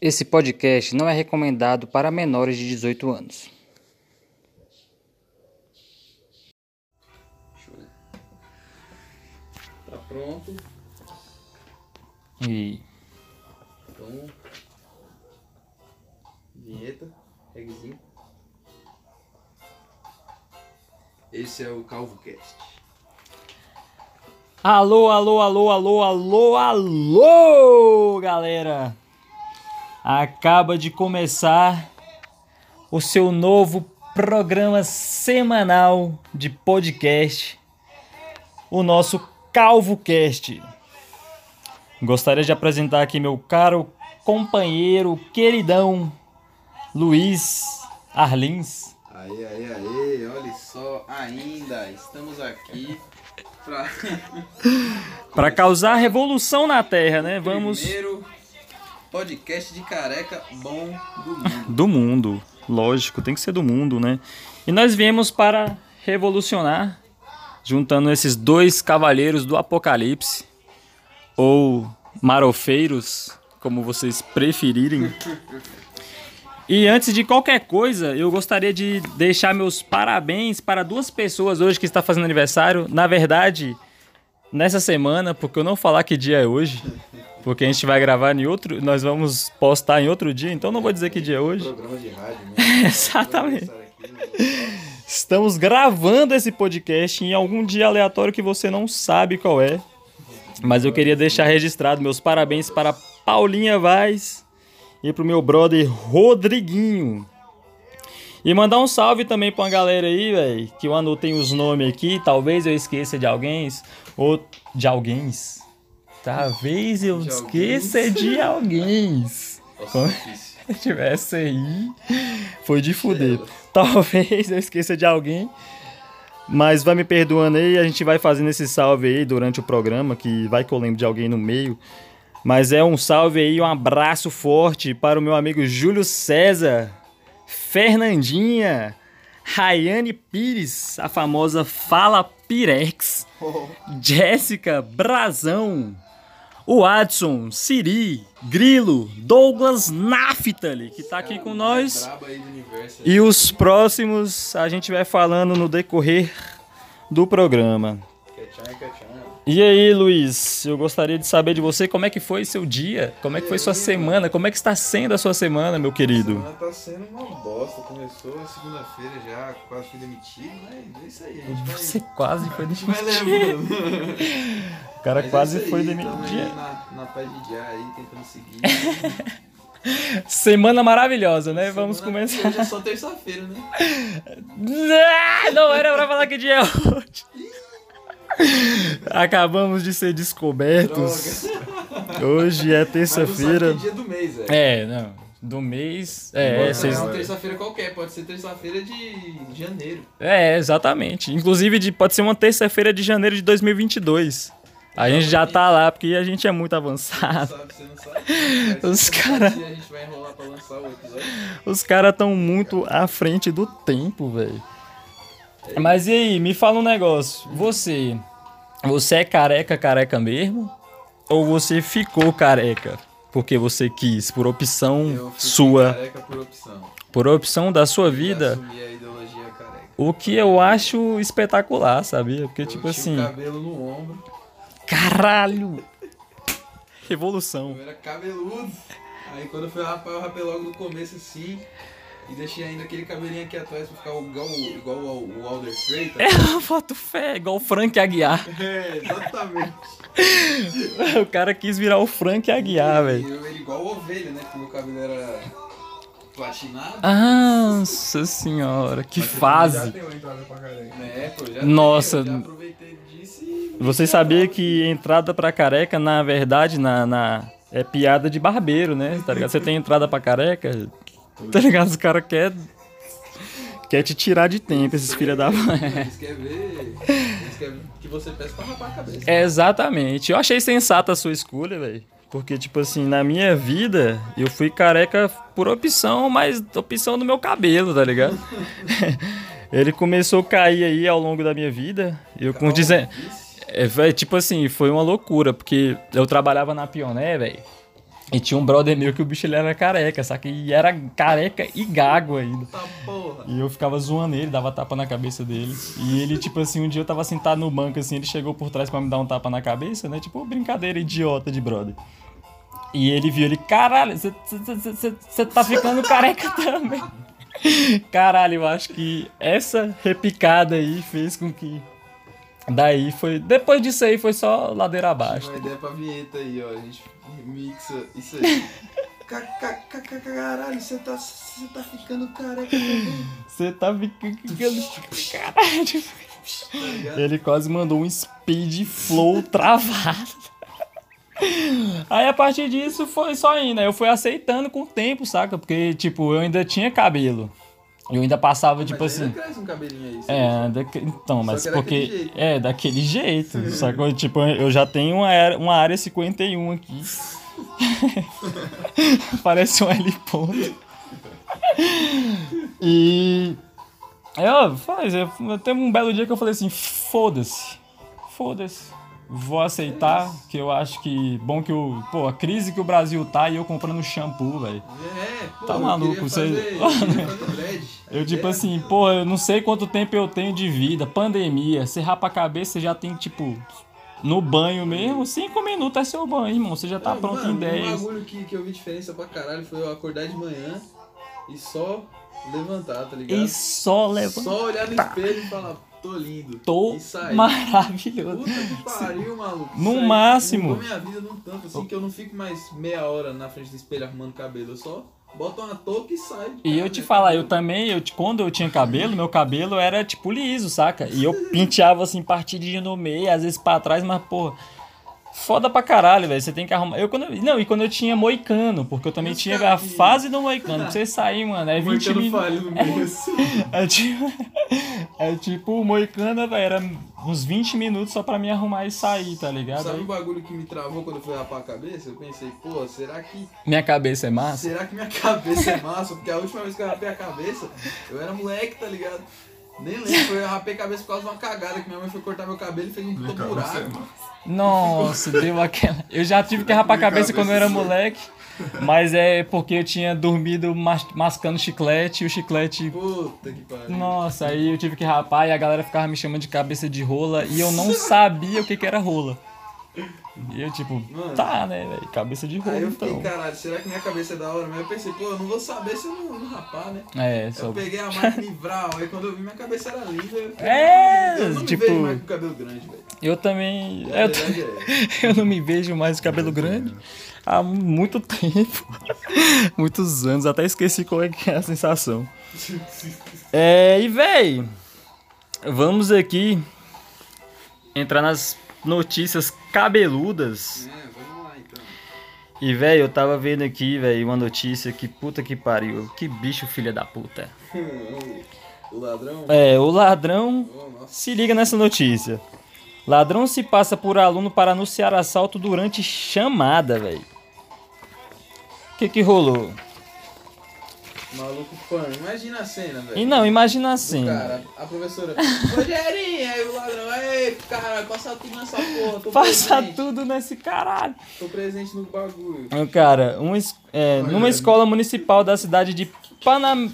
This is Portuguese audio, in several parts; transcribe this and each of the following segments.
Esse podcast não é recomendado para menores de 18 anos. Tá pronto. E Então. Vinheta. Regzinho. Esse é o CalvoCast. Alô, alô, alô, alô, alô, alô, galera! Acaba de começar o seu novo programa semanal de podcast, o nosso CalvoCast. Gostaria de apresentar aqui meu caro companheiro, queridão, Luiz Arlins. Aê, aê, aê, olha só, ainda estamos aqui. Para causar revolução na Terra, né? Vamos. Primeiro podcast de careca bom do mundo. do mundo. Lógico, tem que ser do mundo, né? E nós viemos para revolucionar, juntando esses dois cavaleiros do apocalipse, ou marofeiros, como vocês preferirem. E antes de qualquer coisa, eu gostaria de deixar meus parabéns para duas pessoas hoje que está fazendo aniversário. Na verdade, nessa semana, porque eu não falar que dia é hoje, porque a gente vai gravar em outro, nós vamos postar em outro dia, então não vou dizer que dia é hoje. Programa de rádio, né? Exatamente. Né? Estamos gravando esse podcast em algum dia aleatório que você não sabe qual é. Mas eu queria deixar registrado meus parabéns para Paulinha Vaz e pro meu brother Rodriguinho. E mandar um salve também pra uma galera aí, velho, que eu anotei os nomes aqui, talvez eu esqueça de alguém, ou de alguém. Talvez eu De esqueça de alguém. Nossa, difícil. Se tivesse aí, foi de fuder. Talvez eu esqueça de alguém. Mas vai me perdoando aí, a gente vai fazendo esse salve aí durante o programa, que vai que eu lembro de alguém no meio. Mas é um salve aí, um abraço forte para o meu amigo Júlio César, Fernandinha, Rayane Pires, a famosa Fala Pirex, Jéssica Brazão, o Adson, Siri, Grilo, Douglas Naftali, que tá aqui com nós. Universo. E os próximos a gente vai falando no decorrer do programa. Quietinho, quietinho. E aí, Luiz, eu gostaria de saber de você como é que foi seu dia, como é que foi sua semana, como é que está sendo a sua semana, meu A querido? semana tá sendo uma bosta. Começou a segunda-feira já, quase fui demitido, mas é isso aí. A vai, Você quase foi a demitido. O cara Mas é quase foi aí, tamo demitido. Na, na paz de dia aí, tentando seguir. Semana maravilhosa, né? Vamos Semana- começar. Hoje é só terça-feira, né? Ah, Não era pra falar que dia é hoje. Acabamos de ser descobertos. Droga. Hoje é terça-feira. dia do mês, velho. É, não. Do mês. É, Pode vocês- uma terça-feira qualquer, pode ser terça-feira de janeiro. é, exatamente. Inclusive, de- pode ser uma terça-feira de janeiro de 2022. A gente já tá lá porque a gente é muito avançado. você não sabe. Os Você não sabe se a gente vai enrolar pra lançar o episódio. Os caras tão muito à frente do tempo, velho. Mas e aí, me fala um negócio. Você, você é careca, careca mesmo? Ou você ficou careca porque você quis, por opção sua, careca por opção. por opção da sua Eu vida? Assumi a ideologia careca. O que eu acho espetacular, sabia? Porque, Eu tipo tinha assim, o cabelo no ombro, caralho! Revolução. eu era cabeludo. Aí quando eu fui rapar, eu rapei logo no começo assim. E deixei ainda aquele cabelinho aqui atrás pra ficar igual, igual o, o Alder Frey, tá? É, eu boto fé, igual o Frank Aguiar. É, exatamente. O cara quis virar o Frank Aguiar, velho. eu era igual ovelha, né? Porque meu cabelo era platinado. Ah, Nossa senhora, que fase. tem uma entrada pra careca. Né, pô, Nossa. Você sabia que entrada pra careca, na verdade, na, na- é piada de barbeiro, né? Tá ligado? Você tem entrada pra careca, tá ligado? Os caras querem quer te tirar de tempo, esses filha da mãe. Eles querem ver... Eles querem que você peça pra rapar a cabeça. Exatamente. Eu achei sensata a sua escolha, velho. Porque, tipo assim, na minha vida, eu fui careca por opção, mas opção do meu cabelo, tá ligado? Ele começou a cair aí ao longo da minha vida. Eu com, dezen... É, véi, tipo assim, foi uma loucura, porque eu trabalhava na Pioné, velho. E tinha um brother meu que o bicho ele era careca, saca? E era careca e gago ainda. Tá porra. E eu ficava zoando ele, dava tapa na cabeça dele. E ele, tipo assim, um dia eu tava sentado no banco, assim, ele chegou por trás pra me dar um tapa na cabeça, né? Tipo, brincadeira idiota de brother. E ele viu ele, caralho, você tá ficando careca também. Caralho, eu acho que essa repicada aí fez com que. Daí foi. Depois disso aí foi só ladeira abaixo. Uma ideia pra vinheta aí, ó. A gente mixa isso aí. Ca- ca- ca- ca- Caralho, você tá, você tá ficando careca Você tá ficando. Caralho. tá? Ele quase mandou um speed flow travado. Aí a partir disso foi só indo. Eu fui aceitando com o tempo, saca? Porque, tipo, eu ainda tinha cabelo. Eu ainda passava, tipo Mas assim. ainda cresce um cabelinho aí. É, daque- então, mas que é porque. daquele jeito. É, daquele jeito. Sacou? Tipo, eu já tenho uma área, uma área 51 aqui. Parece um L ponto. E. Eu, faz, eu, teve um belo dia que eu falei assim: foda-se. Foda-se. Vou aceitar, que eu acho que. Bom que o. Pô, a crise que o Brasil tá e eu comprando shampoo, velho. É, pô, Tá maluco, você- fazer- eu tipo É, assim, pô, eu não sei quanto tempo eu tenho de vida, pandemia, você rapa a cabeça, você já tem, tipo, no banho mesmo, cinco minutos é seu banho, irmão, você já tá Não, pronto mano, em Um 10. bagulho que, que eu vi diferença pra caralho foi eu acordar de manhã e só levantar, tá ligado? E só leva. Só olhar no espelho e falar, tô lindo. Tô E sair. maravilhoso. Puta que pariu, maluco. No Isso aí máximo. Mudou minha vida num tanto assim que eu não fico mais meia hora na frente do espelho arrumando cabelo. Eu só boto uma touca e saio. E eu te falar, eu também, eu, quando eu tinha cabelo, meu cabelo era tipo liso, saca? E eu penteava assim, partidinho no meio, às vezes pra trás, mas porra. Foda pra caralho, velho. Você tem que arrumar. Eu, quando, eu- não, e quando eu tinha moicano, porque eu também tinha cara a fase do moicano. Pra você sair, mano, é 20 Moicano minutos. assim. É tipo, é tipo o Moicana, velho, era uns 20 minutos só pra me arrumar e sair, tá ligado? Sabe um bagulho que me travou quando eu fui rapar a cabeça? Eu pensei, pô, será que. minha cabeça é massa? Será que minha cabeça é massa? Porque a última vez que eu rapei a cabeça, eu era moleque, tá ligado? Nem lembro, eu rapei a cabeça por causa de uma cagada que minha mãe foi cortar meu cabelo e fez um puta buraco. Nossa, deu aquela. Eu já tive que rapar a cabeça quando eu era moleque, mas é porque eu tinha dormido mas- mascando chiclete e o chiclete. Puta que pariu. Nossa, aí eu tive que rapar e a galera ficava me chamando de cabeça de rola e eu não sabia o que, que era rola. E eu, tipo, Mano. tá, né, velho? Cabeça de rola, Aí eu fiquei, então. caralho, será que minha cabeça é da hora? Mas eu pensei, pô, eu não vou saber se eu não, não rapar, né? É, só. Eu peguei a máquina e vral, aí quando eu vi minha cabeça era linda. Eu fiquei, É, eu não tipo- me vejo mais com cabelo grande, velho. Eu também. A Eu, verdade é. eu não me vejo mais de cabelo grande há muito tempo. Muitos anos, até esqueci qual é que é a sensação. É, e véi, vamos aqui entrar nas notícias cabeludas. É, vamos lá então. E véi, eu tava vendo aqui, véi, uma notícia que puta que pariu. Que bicho filha da puta. o ladrão. É, o ladrão Oh. Se liga nessa notícia. Ladrão se passa por aluno para anunciar assalto durante chamada, velho. O que que rolou? Maluco pano. Imagina a cena, velho. E não, imagina O assim. Cara, a professora. Rogerinho, aí o ladrão. Ei, cara, passa tudo nessa porra. Tô Passa presente. tudo nesse caralho. Tô presente no bagulho. Cara, um é, numa escola municipal da cidade de Panam...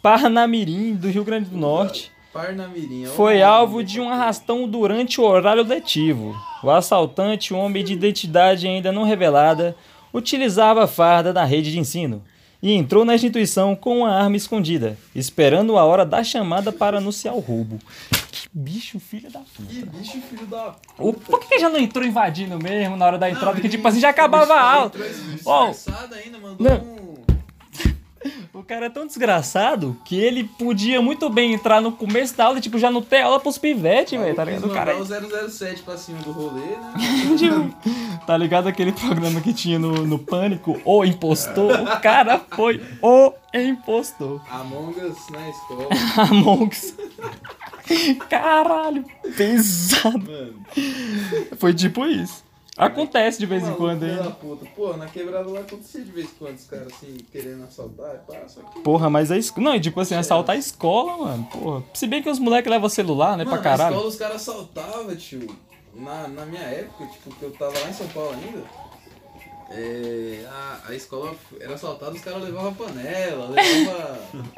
Parnamirim, do Rio Grande do Norte, Parnamirim. ó. foi alvo de um arrastão durante o horário letivo. O assaltante, um homem de identidade ainda não revelada, utilizava a farda da rede de ensino e entrou na instituição com uma arma escondida, esperando a hora da chamada para anunciar o roubo. Que bicho, filho da puta. Que bicho filho da. O, por que que já não entrou invadindo mesmo na hora da entrada? Não, que tipo assim, já acabava a aula. Ó, ainda, mandou Não. um. O cara é tão desgraçado que ele podia muito bem entrar no começo da aula e, tipo, já não ter aula pros pivetes, velho, tá ligado? O cara é o 007 pra cima do rolê, né? Tá ligado aquele programa que tinha no, no Pânico? O Impostor? O cara foi o impostor. Among Us na escola. Among Us. Caralho, pesado. Mano. Foi tipo isso. Acontece de vez em quando da puta. Pô, na quebrada lá acontecia de vez em quando os caras assim, querendo assaltar só que. Porra, mas é escola. Não, e tipo assim, assaltar a escola, mano. Porra. Se bem que os moleques levam celular, né, Mano, pra na caralho. escola os caras assaltavam, tio. na, na minha época, tipo, que eu tava lá em São Paulo ainda, é, a, a escola era assaltada, os caras levavam panela, levava.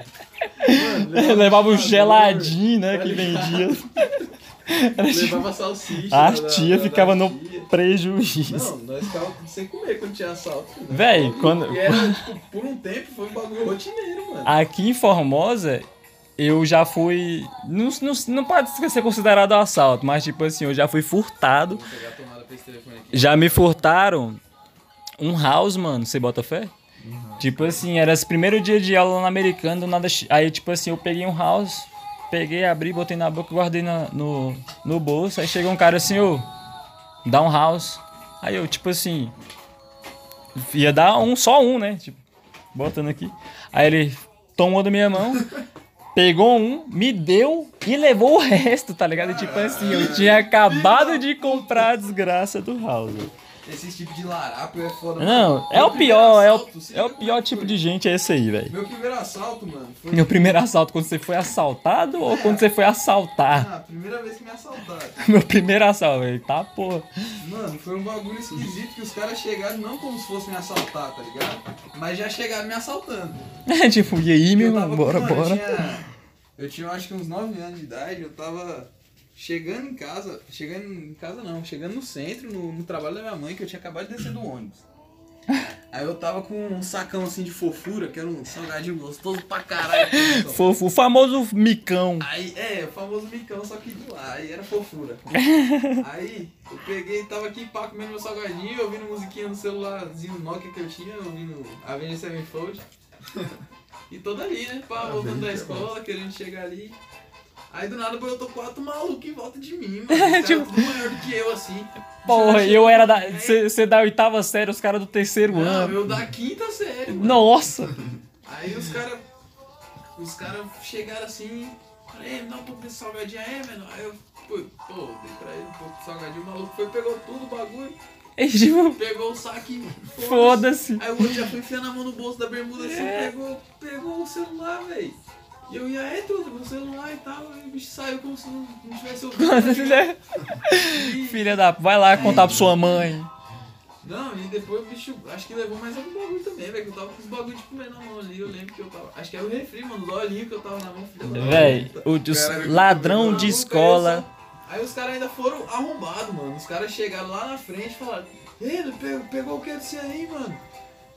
Mano, Levava um geladinho, né, tá que ligado? vendia. Era tipo- Levava salsicha. A tia da- ficava da no tia. prejuízo. Não, nós ficava sem comer quando tinha assalto. né? Véi, quando- E era, tipo, por um tempo foi um bagulho rotineiro, mano. Aqui em Formosa, eu já fui. Não, não, não pode ser considerado assalto, mas tipo assim, eu já fui furtado. Vou pegar a tomada pra esse telefone aqui. Já me furtaram um house, mano. Você bota fé? Tipo assim, era esse primeiro dia de aula no americano, do nada. Aí, tipo assim, eu peguei um house, peguei, abri, botei na boca, guardei na- no, no bolso. Aí chegou um cara assim, ô, dá um house. Aí eu, tipo assim, ia dar um, só um, né? Tipo, botando aqui. Aí ele tomou da minha mão, pegou um, me deu e levou o resto, tá ligado? Tipo assim, eu tinha acabado de comprar a desgraça do house. Esse tipo de larápio é foda. Não, é o pior, é o, é o pior tipo de gente, é esse aí, velho. Meu primeiro assalto, mano, foi. Meu primeiro assalto, quando você foi assaltado ou quando você foi assaltar? Ah, primeira vez que me assaltaram. Meu primeiro assalto, velho, tá porra. Mano, foi um bagulho esquisito que os caras chegaram não como se fossem me assaltar, tá ligado? Mas já chegaram me assaltando. É tipo, e aí, meu Eu irmão, bora, mano, bora. Eu tinha, eu tinha acho que uns 9 anos de idade, eu tava chegando em casa, chegando em casa não, chegando no centro, no, no trabalho da minha mãe, que eu tinha acabado de descer do ônibus. Aí eu tava com um sacão assim de fofura, que era um salgadinho gostoso pra caralho. Fofo, o famoso micão. Aí, é, o famoso micão, só que de lá, aí era fofura. aí, eu peguei, tava aqui pá, comendo meu salgadinho, ouvindo musiquinha no celularzinho Nokia que eu tinha, ouvindo Avenged Sevenfold. e todo ali, né, pá, voltando da escola, querendo chegar ali. Aí do nada eu tô quatro malucos em volta de mim, mano. Tipo- tudo maior do que eu, assim. Porra, eu era da. Você da oitava série, os caras do terceiro Não, ano. eu da quinta série, mano. Nossa! Aí os caras. Os caras chegaram assim. Falei, me dá um pouco desse salgadinho aí, mano. Aí eu, pô, pô, dei pra ele um pouco de salgadinho, o maluco foi, pegou tudo o bagulho, tipo, pegou o saco e foda-se. foda-se. Aí o outro já foi enfiando a mão no bolso da bermuda assim, pegou, pegou o celular, velho. E eu ia, é tudo, meu celular e tal. Aí o bicho saiu como se não, não tivesse ouvido. E- Filha da. Vai lá contar pra sua mãe. Não, e depois o bicho, acho que levou mais algum bagulho também, velho. Que eu tava com os bagulho de comer na mão ali. Eu lembro que eu tava. Acho que era o refri, mano, os olhinhos que eu tava na mão, filha puta. o, Caralho, ladrão de escola. Aí os caras ainda foram arrombados, mano. Os caras chegaram lá na frente e falaram: Ei, pegou, pegou o que desse aí, mano?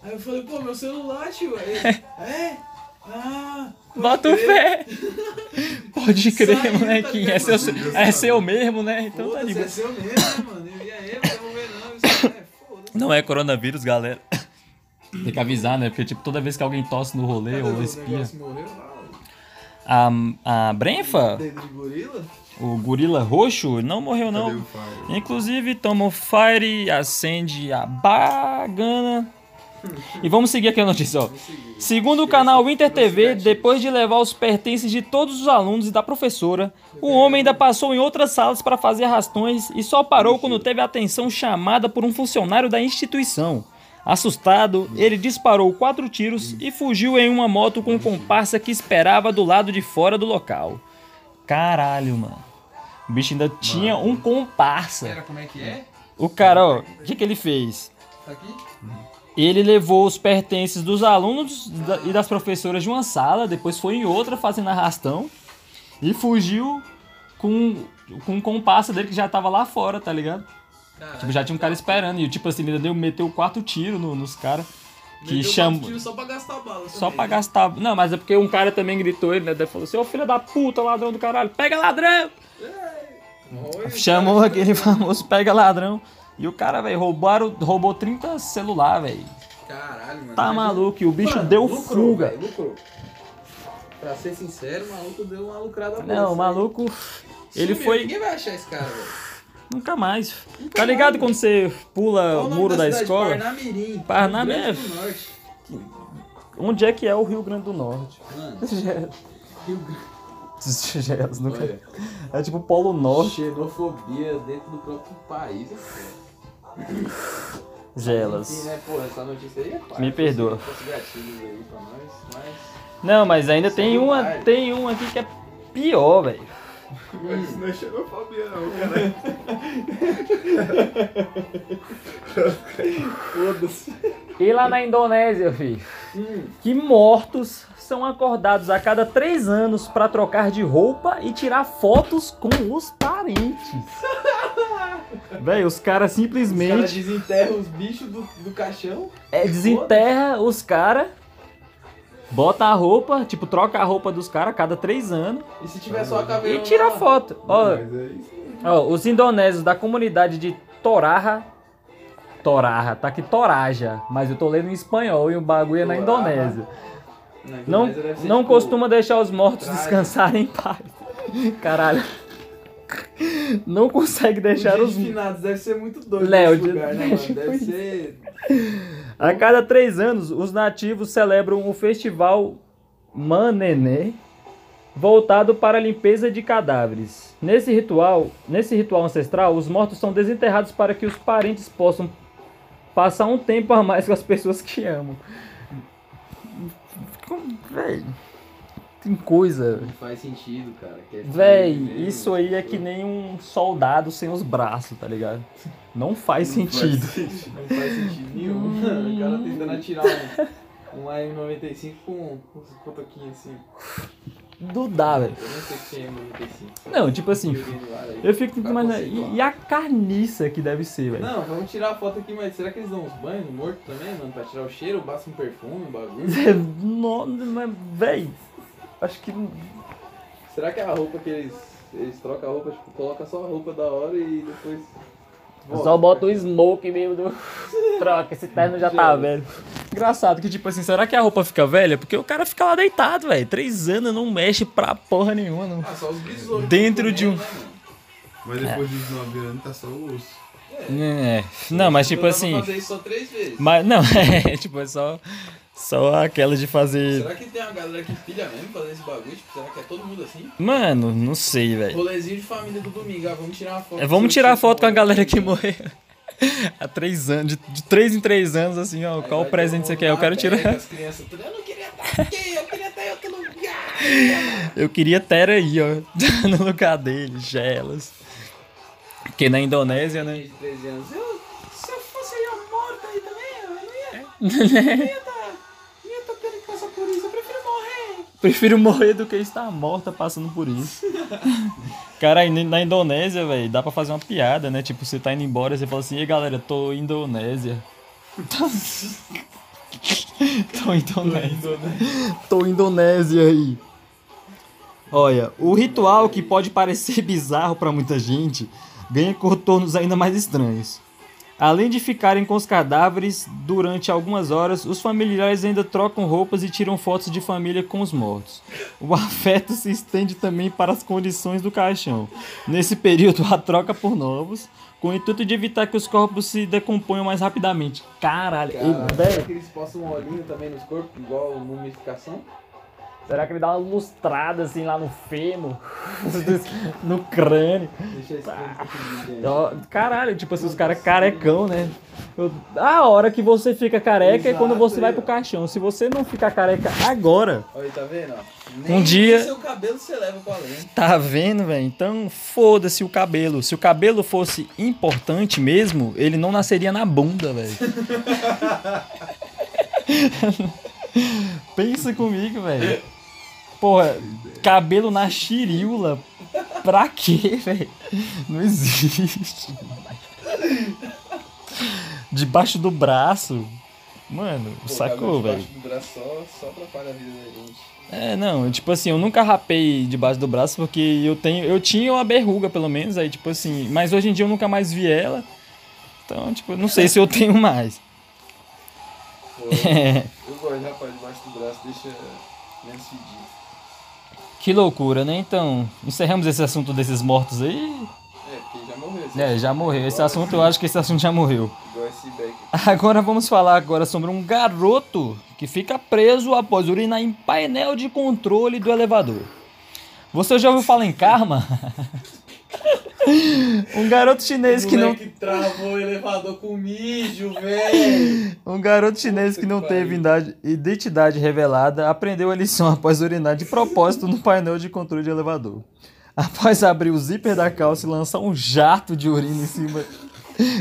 Aí eu falei: Pô, meu celular, tio. Aí, é? Ah. Bota o crer." fé. Pode crer, Saiu, molequinho. tá É seu, ligado? é seu mesmo, né? Então tá de é seu mesmo, mano? E aí, não vou ver não. Isso é. Não é coronavírus, galera. Tem que avisar, né? Porque, tipo, toda vez que alguém tosse no rolê Cadê ou espia. morreu? A, a Brenfa, o gorila roxo, não morreu, não. Inclusive, toma o fire, acende a bagana. E vamos seguir aqui a notícia, ó. Segundo o canal Inter TV, depois de levar os pertences de todos os alunos e da professora, o homem ainda passou em outras salas para fazer arrastões e só parou quando teve a atenção chamada por um funcionário da instituição. Assustado, ele disparou quatro tiros e fugiu em uma moto com um comparsa que esperava do lado de fora do local. Caralho, mano. O bicho ainda tinha um comparsa. Pera, como é que é? O cara, ó, o que, que ele fez? Tá aqui? Ele levou os pertences dos alunos e das professoras de uma sala, depois foi em outra fazendo arrastão e fugiu com, com um comparsa dele que já tava lá fora, tá ligado? Tipo, já tinha um cara esperando e tipo assim, ele deu, meteu quatro tiros no- nos caras que chamou. Só pra gastar bala. Só também, pra né? gastar. Não, mas é porque um cara também gritou ele, né? Daí falou assim: Ô filho da puta, ladrão do caralho, pega ladrão! Chamou cara, aquele famoso pega ladrão. E o cara, velho, roubaram, roubou 30 celular, velho. Caralho, mano. Tá maluco, e o bicho Mano, deu lucrou, fuga. velho, lucrou. Pra ser sincero, o maluco deu uma lucrada boa. Não, o maluco. aí. Ele Sumiu, foi. Ninguém vai achar esse cara, velho. Nunca mais. Nunca Tá ligado mais, quando você pula o muro da cidade? escola? Parnamirim. Parnam- Rio Grande é. do Norte. Onde é que é o Rio Grande do Norte? Mano, Rio Grande. Nunca- É tipo Polo Norte. xenofobia dentro do próprio país. é foda. Enfim, Gelas. né, é Me perdoa. nós, mas... Não, mas ainda tem uma, tem um aqui que é pior, velho. Isso não é xenofobia, não, cara. foda-se. E lá na Indonésia, filho, Hum, que mortos são acordados a cada três anos pra trocar de roupa e tirar fotos com os parentes. Véi, os caras os caras simplesmente desenterram os bichos do, do caixão. é, desenterra os caras, bota a roupa, tipo, troca a roupa dos caras a cada três anos E se tiver só a caveira. e tira a foto. Ó, é ó, os indonésios da comunidade de Toraja. Toraja, tá aqui Toraja, mas eu tô lendo em espanhol e o bagulho é na Toraja. Indonésia. Não, ser, não tipo, costuma deixar os mortos descansarem em paz. Caralho. Não consegue deixar os. de finados deve ser muito doido Léo, lugar, né, mano? Deve ser. A cada três anos, os nativos celebram o festival Manene, voltado para a limpeza de cadáveres. Nesse ritual, nesse ritual ancestral, os mortos são desenterrados para que os parentes possam passar um tempo a mais com as pessoas que amam. Véi, tem coisa. Não faz sentido, cara. é Véi, feio mesmo, isso aí é que nem um soldado sem os braços, tá ligado? Não faz Não faz sentido. sentido. Não faz sentido nenhum. Hum. o cara tentando atirar um, um AM95 com com os cotoquinhos assim. Não dá, velho. Eu nem sei se AM95. Não, tipo assim, Eu fico tentando imaginar. E, e a carniça que deve ser, velho? Não, vamos tirar a foto aqui, mas será que eles dão uns banhos no morto também, mano? Pra tirar o cheiro, basta um perfume, um bagulho? Não, mas, véi. Acho que. Será que é a roupa que eles. Eles trocam a roupa, tipo, coloca só a roupa da hora e depois. Volta? Só bota o smoke mesmo do. Troca, esse terno já tá velho. Engraçado que, tipo assim, será que a roupa fica velha? Porque o cara fica lá deitado, velho. Três anos não mexe pra porra nenhuma. Não. Ah, só os besouros. Dentro de um- Né? Mas depois dos 9 anos tá só o osso. É. Não, mas tipo assim. fazer isso só três vezes. Mas não, é tipo, é só. Só aquela de fazer. Será que tem uma galera que pilha mesmo fazer esse bagulho? Tipo, será que é todo mundo assim? Mano, não sei, velho. Rolezinho de família do domingo, ah, vamos tirar uma foto. É, vamos tirar tio foto com a galera que morreu. Há três anos, de, de três em três anos, assim, ó. Aí Qual presente você quer? Eu quero tirar. As crianças, eu não queria estar aqui, eu queria estar em outro lugar. Eu queria ter aí, ó. No lugar dele, gelas. Porque na Indonésia, né? De 13 anos, eu, se eu fosse aí a morta aí também, eu não ia, não ia estar, não ia estar tendo que passar por isso, eu prefiro morrer. Prefiro morrer do que estar morta passando por isso. Cara, na Indonésia, velho, dá pra fazer uma piada, né? Tipo, você tá indo embora, você fala assim, e galera, tô Indonésia. tô Indonésia. Tô Indonésia aí. Olha, o ritual que pode parecer bizarro pra muita gente ganha contornos ainda mais estranhos. Além de ficarem com os cadáveres durante algumas horas, os familiares ainda trocam roupas e tiram fotos de família com os mortos. O afeto se estende também para as condições do caixão. Nesse período, a troca por novos, com o intuito de evitar que os corpos se decomponham mais rapidamente. Caralho, Caralho, e, velho, que eles postam um olhinho também nos corpos, igual mumificação? Será que ele dá uma lustrada assim lá no fêmur, no crânio? Deixa esse. Ó, Caralho, tipo assim, os caras carecão, né? Eu- A hora que você fica careca é quando Exato, você vai aí, pro ó. caixão. Se você não ficar careca agora, Olha tá vendo? ó? Um Nem dia- seu cabelo você leva pra além. tá vendo, velho? Então foda-se o cabelo. Se o cabelo fosse importante mesmo, ele não nasceria na bunda, velho. Pensa comigo, velho. Porra, cabelo na chiriula. Pra quê, velho? Não existe. Debaixo do braço. Mano, Pô, sacou, velho? debaixo do braço Só, só atrapalha a vida da gente. É, não, tipo assim, eu nunca rapei debaixo do braço porque eu tenho, eu tinha uma berruga pelo menos, aí tipo assim, mas hoje em dia eu nunca mais vi ela. Então, tipo, não sei se eu tenho mais. Pô, É, eu gosto de rapaz debaixo do braço, deixa menos fedido. Que loucura, né? Então, encerramos esse assunto desses mortos aí. É, porque já morreu. esse É, já morreu. Esse assunto, eu acho que esse assunto já morreu. Agora vamos falar agora sobre um garoto que fica preso após urinar em painel de controle do elevador. Você já ouviu falar em karma? um garoto chinês que não travou o elevador com mijo, velho. Um garoto chinês Puta que não que teve idade- identidade revelada aprendeu a lição após urinar de propósito no painel de controle de elevador. após abrir o zíper da calça e lançar um jato de urina em cima,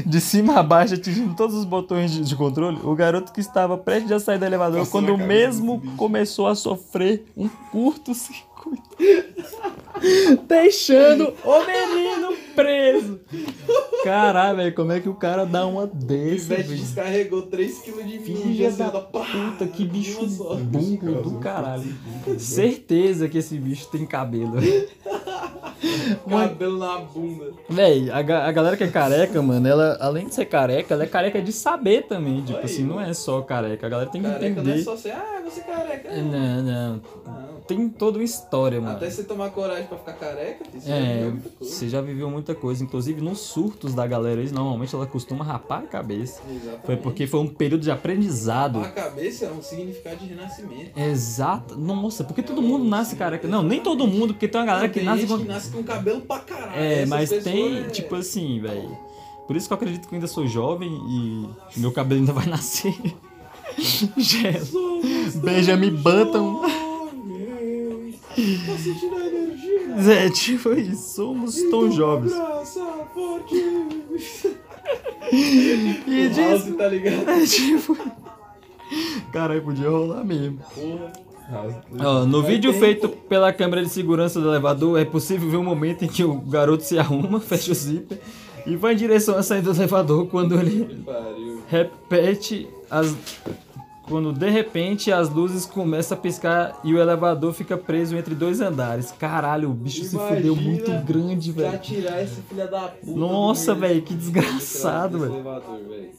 de cima a baixo, atingindo todos os botões de, de controle, o garoto que estava prestes a sair do elevador Passou quando o mesmo começou a sofrer um curto-circuito, deixando o menino preso. Caralho, velho, como é que o cara dá uma O dessa, velho? descarregou 3kg de vinho Filha da puta, que bicho burro do caralho. Certeza que esse bicho tem cabelo. Cabelo na bunda. Véi, a, ga- a galera que é careca, mano, ela, além de ser careca, ela é careca de saber também. Tipo Aí, assim, não é só careca. A galera tem que Careca não é entender. só ser, ah, você é careca. Não, não. Não. Tem toda uma história, mano. Até você tomar coragem pra ficar careca, você já É, viveu muita coisa. você já viveu muita coisa. Inclusive, nos surtos da galera, eles, normalmente ela costuma rapar a cabeça. Exatamente. Foi porque foi um período de aprendizado. A cabeça é um significado de renascimento. Exato. Nossa, porque todo mundo nasce careca. Não, nem todo mundo, porque tem uma galera Não, que tem nasce gente com. que nasce com cabelo pra caralho. É, mas tem, é- tipo assim, velho. Por isso que eu acredito que eu ainda sou jovem e meu cabelo ainda vai nascer. Gelo. Benjamin Button. Tá sentindo a energia? É, tipo isso, somos tão jovens. Abraça forte. E O House, tá ligado? É tipo. Caralho, podia rolar mesmo. Porra. Ó, no Vai vídeo feito pela câmera de segurança do elevador, é possível ver o momento em que o garoto se arruma, fecha o zíper e vai em direção à saída do elevador quando ele repete as. Quando de repente as luzes começam a piscar e o elevador fica preso entre dois andares. Caralho, o bicho se Imagina fudeu muito grande, Pra velho. tirar esse filho da puta. Nossa, velho, que desgraçado, velho.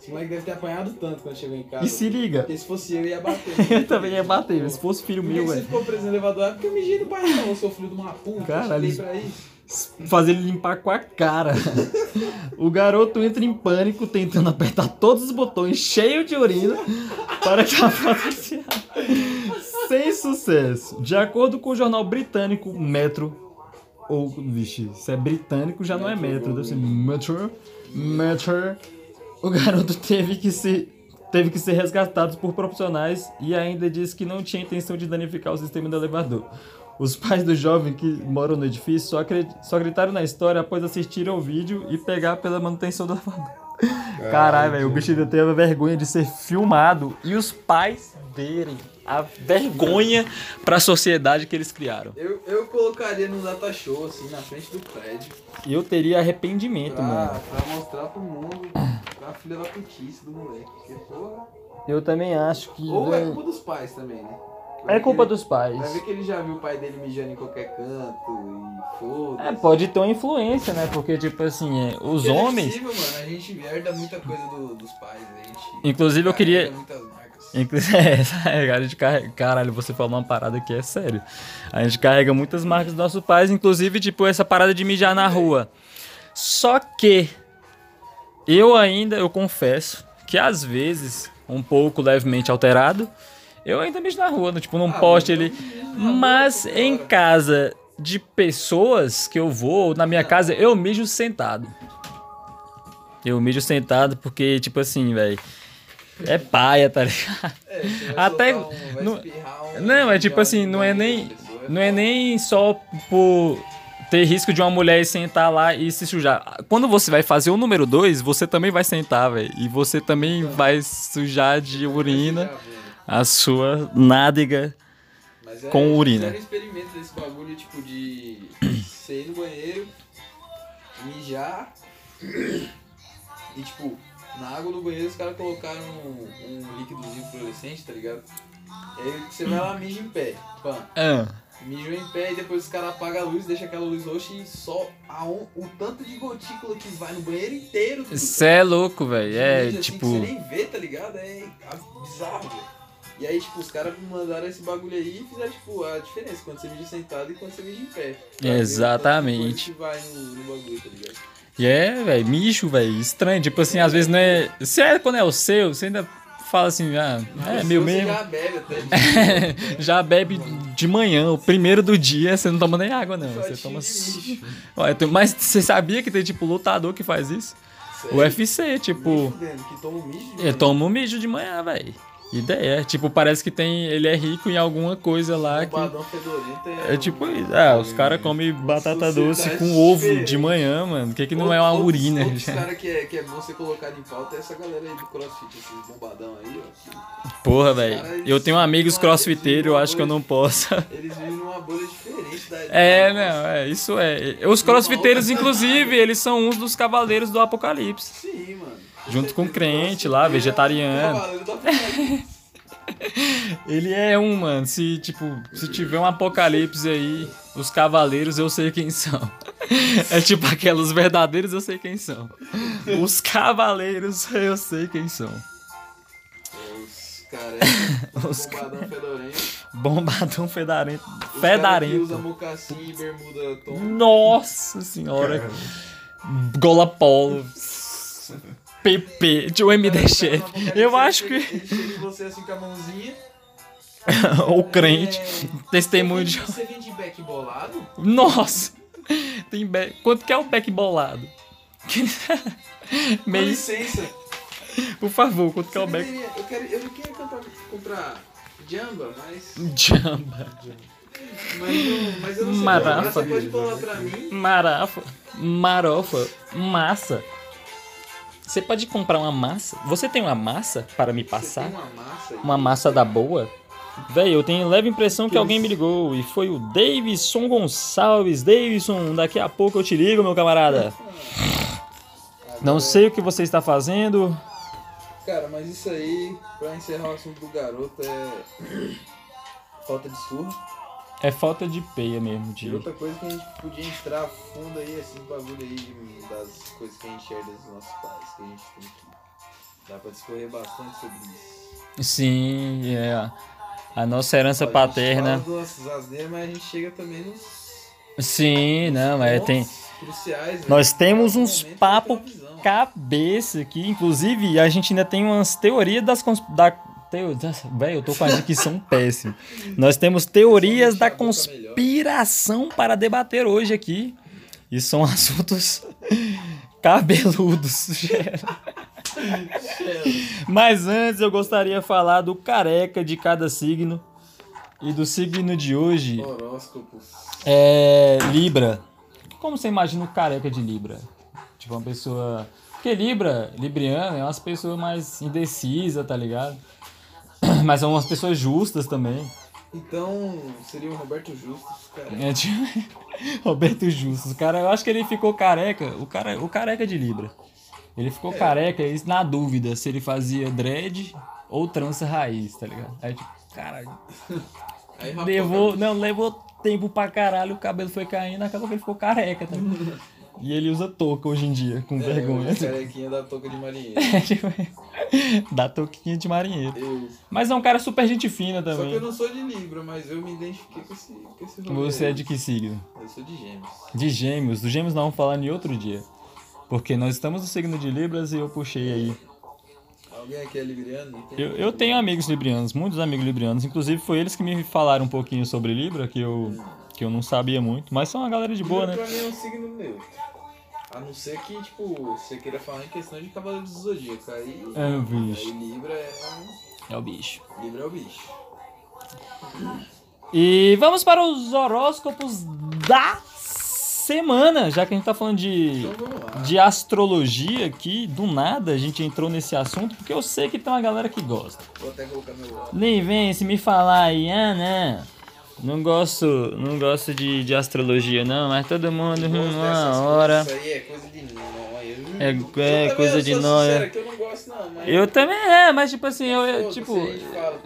Esse moleque deve ter apanhado tanto quando chegou em casa. E se liga, Porque se fosse eu, ia bater. eu também ia bater, se fosse filho meu, que você velho. ficou preso no elevador? É porque eu mijei no bairro, seu filho de uma puta. Caralho. Eu te dei pra isso. Fazer ele limpar com a cara. O garoto entra em pânico, tentando apertar todos os botões, cheio de urina, para que a foto se. Sem sucesso. De acordo com o jornal britânico Metro, ou, vixe, se é britânico já não é Metro, deve ser Metro, Metro, o garoto teve que se teve que ser resgatado por profissionais e ainda disse que não tinha intenção de danificar o sistema do elevador. Os pais do jovem que moram no edifício só, acreditaram na história após assistir ao vídeo e pegar pela manutenção do elevador. Caralho, velho, o bicho ainda teve a vergonha de ser filmado e os pais verem a vergonha pra sociedade que eles criaram. Eu, eu colocaria no data show, assim, na frente do prédio. Eu teria arrependimento, Pra, mano. pra mostrar pro mundo pra filha da putice do moleque. Porque, porra. Eu também acho que. Ou é culpa dos pais também, né? É culpa ele- dos pais. Vai ver que ele já viu o pai dele mijando em qualquer canto e foda-se. É, pode ter uma influência, né? Porque, tipo assim, é, os Porque não é homens. possível, mano. A gente herda muita coisa do- dos pais. A gente Inclusive, eu queria- muitas marcas. Inclusive, é, a gente carrega, caralho, você falou uma parada que é sério. A gente carrega muitas marcas dos nossos pais, inclusive, tipo, essa parada de mijar na rua. Só que eu ainda, eu confesso, que às vezes, um pouco levemente alterado, eu ainda mijo na rua, no- tipo, num Ah, poste ali. rua Mas toda em casa de pessoas que eu vou, na minha casa, eu mijo sentado. Eu mijo sentado porque, tipo assim, velho. É paia, tá ligado? É, Até- um- não- um- Não, é tipo assim, não é nem. Não é nem só por ter risco de uma mulher sentar lá e se sujar. Quando você vai fazer o número 2, você também vai sentar, velho. E você também vai sujar de urina. A sua nádega. Mas é, com urina. Fizeram um experimento desse bagulho, tipo, de você ir no banheiro, mijar e, tipo, na água do banheiro os caras colocaram um, um líquidozinho fluorescente, tá ligado? E aí você vai lá, mija em pé, pã. Ah, Mijou em pé e depois os caras apagam a luz, deixa aquela luz roxa e só a on- o tanto de gotícula que vai no banheiro inteiro. tudo. Cê é louco, velho. É, assim, tipo. você nem vê, tá ligado? É bizarro, velho. E aí, tipo, os caras mandaram esse bagulho aí e fizeram, tipo, a diferença quando você mija sentado e quando você mija em pé. O Exatamente. vai no, no bagulho, tá ligado? E é, velho, micho, velho. Estranho. Tipo assim, às vezes não é. Se é quando é o seu, você ainda fala assim, ah, é meu mesmo. já bebe até. de- Já bebe de manhã, o primeiro do dia, você não toma nem água, não. Só Você toma. Olha, Mas você sabia que tem, tipo, lutador que faz isso? Sério? O UFC, tipo. fudendo, que toma um mijo. manhã. toma um mijo de manhã, velho. Ideia. Tipo, parece que tem. Ele é rico em alguma coisa lá que. É. É tipo isso. Ah, os caras comem batata doce com ovo de manhã, mano. O que, que não é uma urina? Outros caras que é, que é bom ser colocado em pauta é essa galera aí do crossfit, esses bombadão aí, ó. Porra, velho. Eu tenho amigos crossfiteiros, eu acho que eu não posso. Eles vivem numa bolha diferente da É, não, é, isso é. Os crossfiteiros, inclusive, eles são uns dos cavaleiros do apocalipse. Sim, mano. Junto com crente lá, é vegetariano. apocalipse. Ele é um, mano. Se, tipo, se tiver um apocalipse aí, os cavaleiros eu sei quem são. É tipo aqueles verdadeiros eu sei quem são. Os cavaleiros eu sei quem são. Os caras, Os bombadão fedorento. Bombadão que Fedarento. usa mocassim e bermuda tom. Nossa senhora. Gola polo. PP. De um MD Chef. Eu acho que. Você assim com a mãozinha. o crente. É, Testemunho de. Você vende back bolado? Nossa! Tem back... Quanto que é o back bolado? Com Meio. licença. Por favor, quanto que é o back? eu, quero, eu não queria comprar, comprar jamba, mas. Jamba. Mas, eu- mas eu não sei. Marafa. Você pode colar pra mim? Marafa. Marofa. Massa. Você pode comprar uma massa? Você tem uma massa para me Você passar? tem uma massa aí? Uma massa da boa? Véi, eu tenho leve impressão que alguém me ligou e foi o Davidson Gonçalves. Davidson, daqui a pouco eu te ligo, meu camarada. Não sei o que você está fazendo. Cara, mas isso aí, pra encerrar o assunto do garoto, é. Falta de surra. É falta de peia mesmo, E de... outra coisa que a gente podia entrar fundo aí, esses bagulho aí de- das coisas que a gente herda dos nossos pais, que a gente tem que. Dá pra discorrer bastante sobre isso. Sim, é. A nossa herança a gente paterna. fala das asneiras, mas a gente chega também nos. Sim, não, é, pontos tem. Cruciais, né? Nós temos uns Momento, papo outra visão. cabeça aqui. Inclusive, a gente ainda tem umas teorias das da teo... Véi, eu tô com a dicção péssima. Nós temos teorias da conspiração para debater hoje aqui. E são assuntos cabeludos. Mas antes eu gostaria de falar do careca de cada signo. E do signo de hoje Horóscopos. é Libra. Como você imagina o careca de Libra? Tipo, uma pessoa. Porque Libra, Libriano, é umas pessoas mais indecisas, tá ligado? Mas são umas pessoas justas também. Então, seria o Roberto Justus, cara. É tipo. Roberto Justus. Cara, eu acho que ele ficou careca. O, cara, o careca de Libra. Ele ficou careca e na dúvida se ele fazia dread ou trança raiz, tá ligado? Aí, tipo, rapaz, Levou, não, levou tempo pra caralho, o cabelo foi caindo, acabou que ele ficou careca também. E ele usa touca hoje em dia, com é, vergonha. carequinha da touca de marinheiro. Dá touquinha de marinheiro. Eu, Mas é um cara super gente fina só que eu também. não sou de Libra, mas eu me identifiquei com esse, com esse Você é de que signo? Eu sou de gêmeos. De gêmeos. Do gêmeos não vamos falar em outro dia. Porque nós estamos no signo de Libras e eu puxei aí. Alguém aqui é libriano? Eu, eu tenho amigos librianos, muitos amigos librianos. Inclusive foi eles que me falaram um pouquinho sobre Libra, que eu, que eu não sabia muito. Mas são uma galera de boa, Libra né? pra mim é um signo neutro. A não ser que, tipo, você queira falar em questão de Cavaleiros do Zodíaco. Aí, É, bicho. aí Libra é. É o bicho. Libra é o bicho. E vamos para os horóscopos da semana, já que a gente tá falando de, Então de astrologia aqui, do nada a gente entrou nesse assunto, porque eu sei que tem uma galera que gosta. Vou até colocar meu óculos. Nem vem se me falar aí, ah não, não gosto, não gosto de, de astrologia não, mas todo mundo uma coisas, hora. Isso aí é coisa de nóia. Hum, É- eu é também coisa eu de nóia. que eu não gosto, não, mas. Eu também é, mas tipo assim, eu, eu, tipo,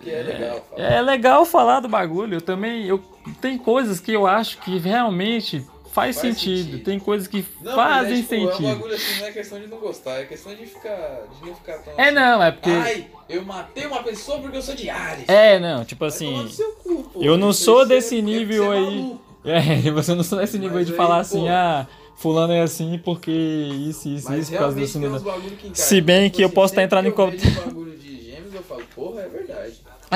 é legal. falar. É legal falar do bagulho. Eu também. Eu, tem coisas que eu acho que realmente faz, Faz sentido. sentido. Tem coisas que Não, fazem mas é, tipo, É um sentido. bagulho assim, não é questão de não gostar, é questão de ficar. de não ficar tão. É assim, não, é porque. Ai, eu matei uma pessoa porque eu sou de Ares. É, não, tipo assim. cu, pô. eu não sou aí desse é- é nível é aí. É, você não sou nesse nível Mas de aí, falar pô, assim, ah, fulano é assim porque isso, isso, isso, por causa desse. Se bem Tipo que eu assim, posso estar entrando em eu vejo bagulho de gêmeos, eu falo, porra, é verdade.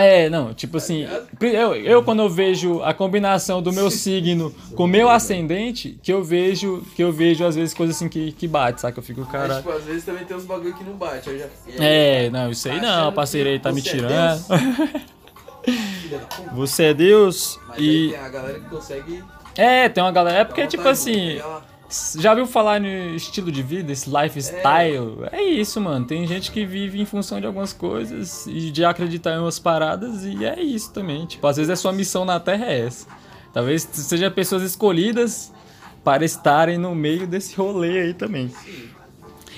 É, não, tipo assim, eu, eu quando eu vejo a combinação do meu signo com o meu ascendente, que eu vejo, que eu vejo às vezes coisas assim que, que bate, saca? Eu fico, Mas, cara. tipo, às vezes também tem uns bagulho que não bate. Já... É, não, isso aí não, Achando parceiro aí que tá me é tirando. Você é Deus Mas e. tem a galera que consegue. É, tem uma galera. É porque, tipo assim, pegar lá. Já viu falar no estilo de vida, esse lifestyle? É isso, mano. Tem gente que vive em função de algumas coisas e de acreditar em umas paradas e é isso também. Tipo, às vezes a sua missão na Terra é essa. Talvez sejam pessoas escolhidas para estarem no meio desse rolê aí também. Sim.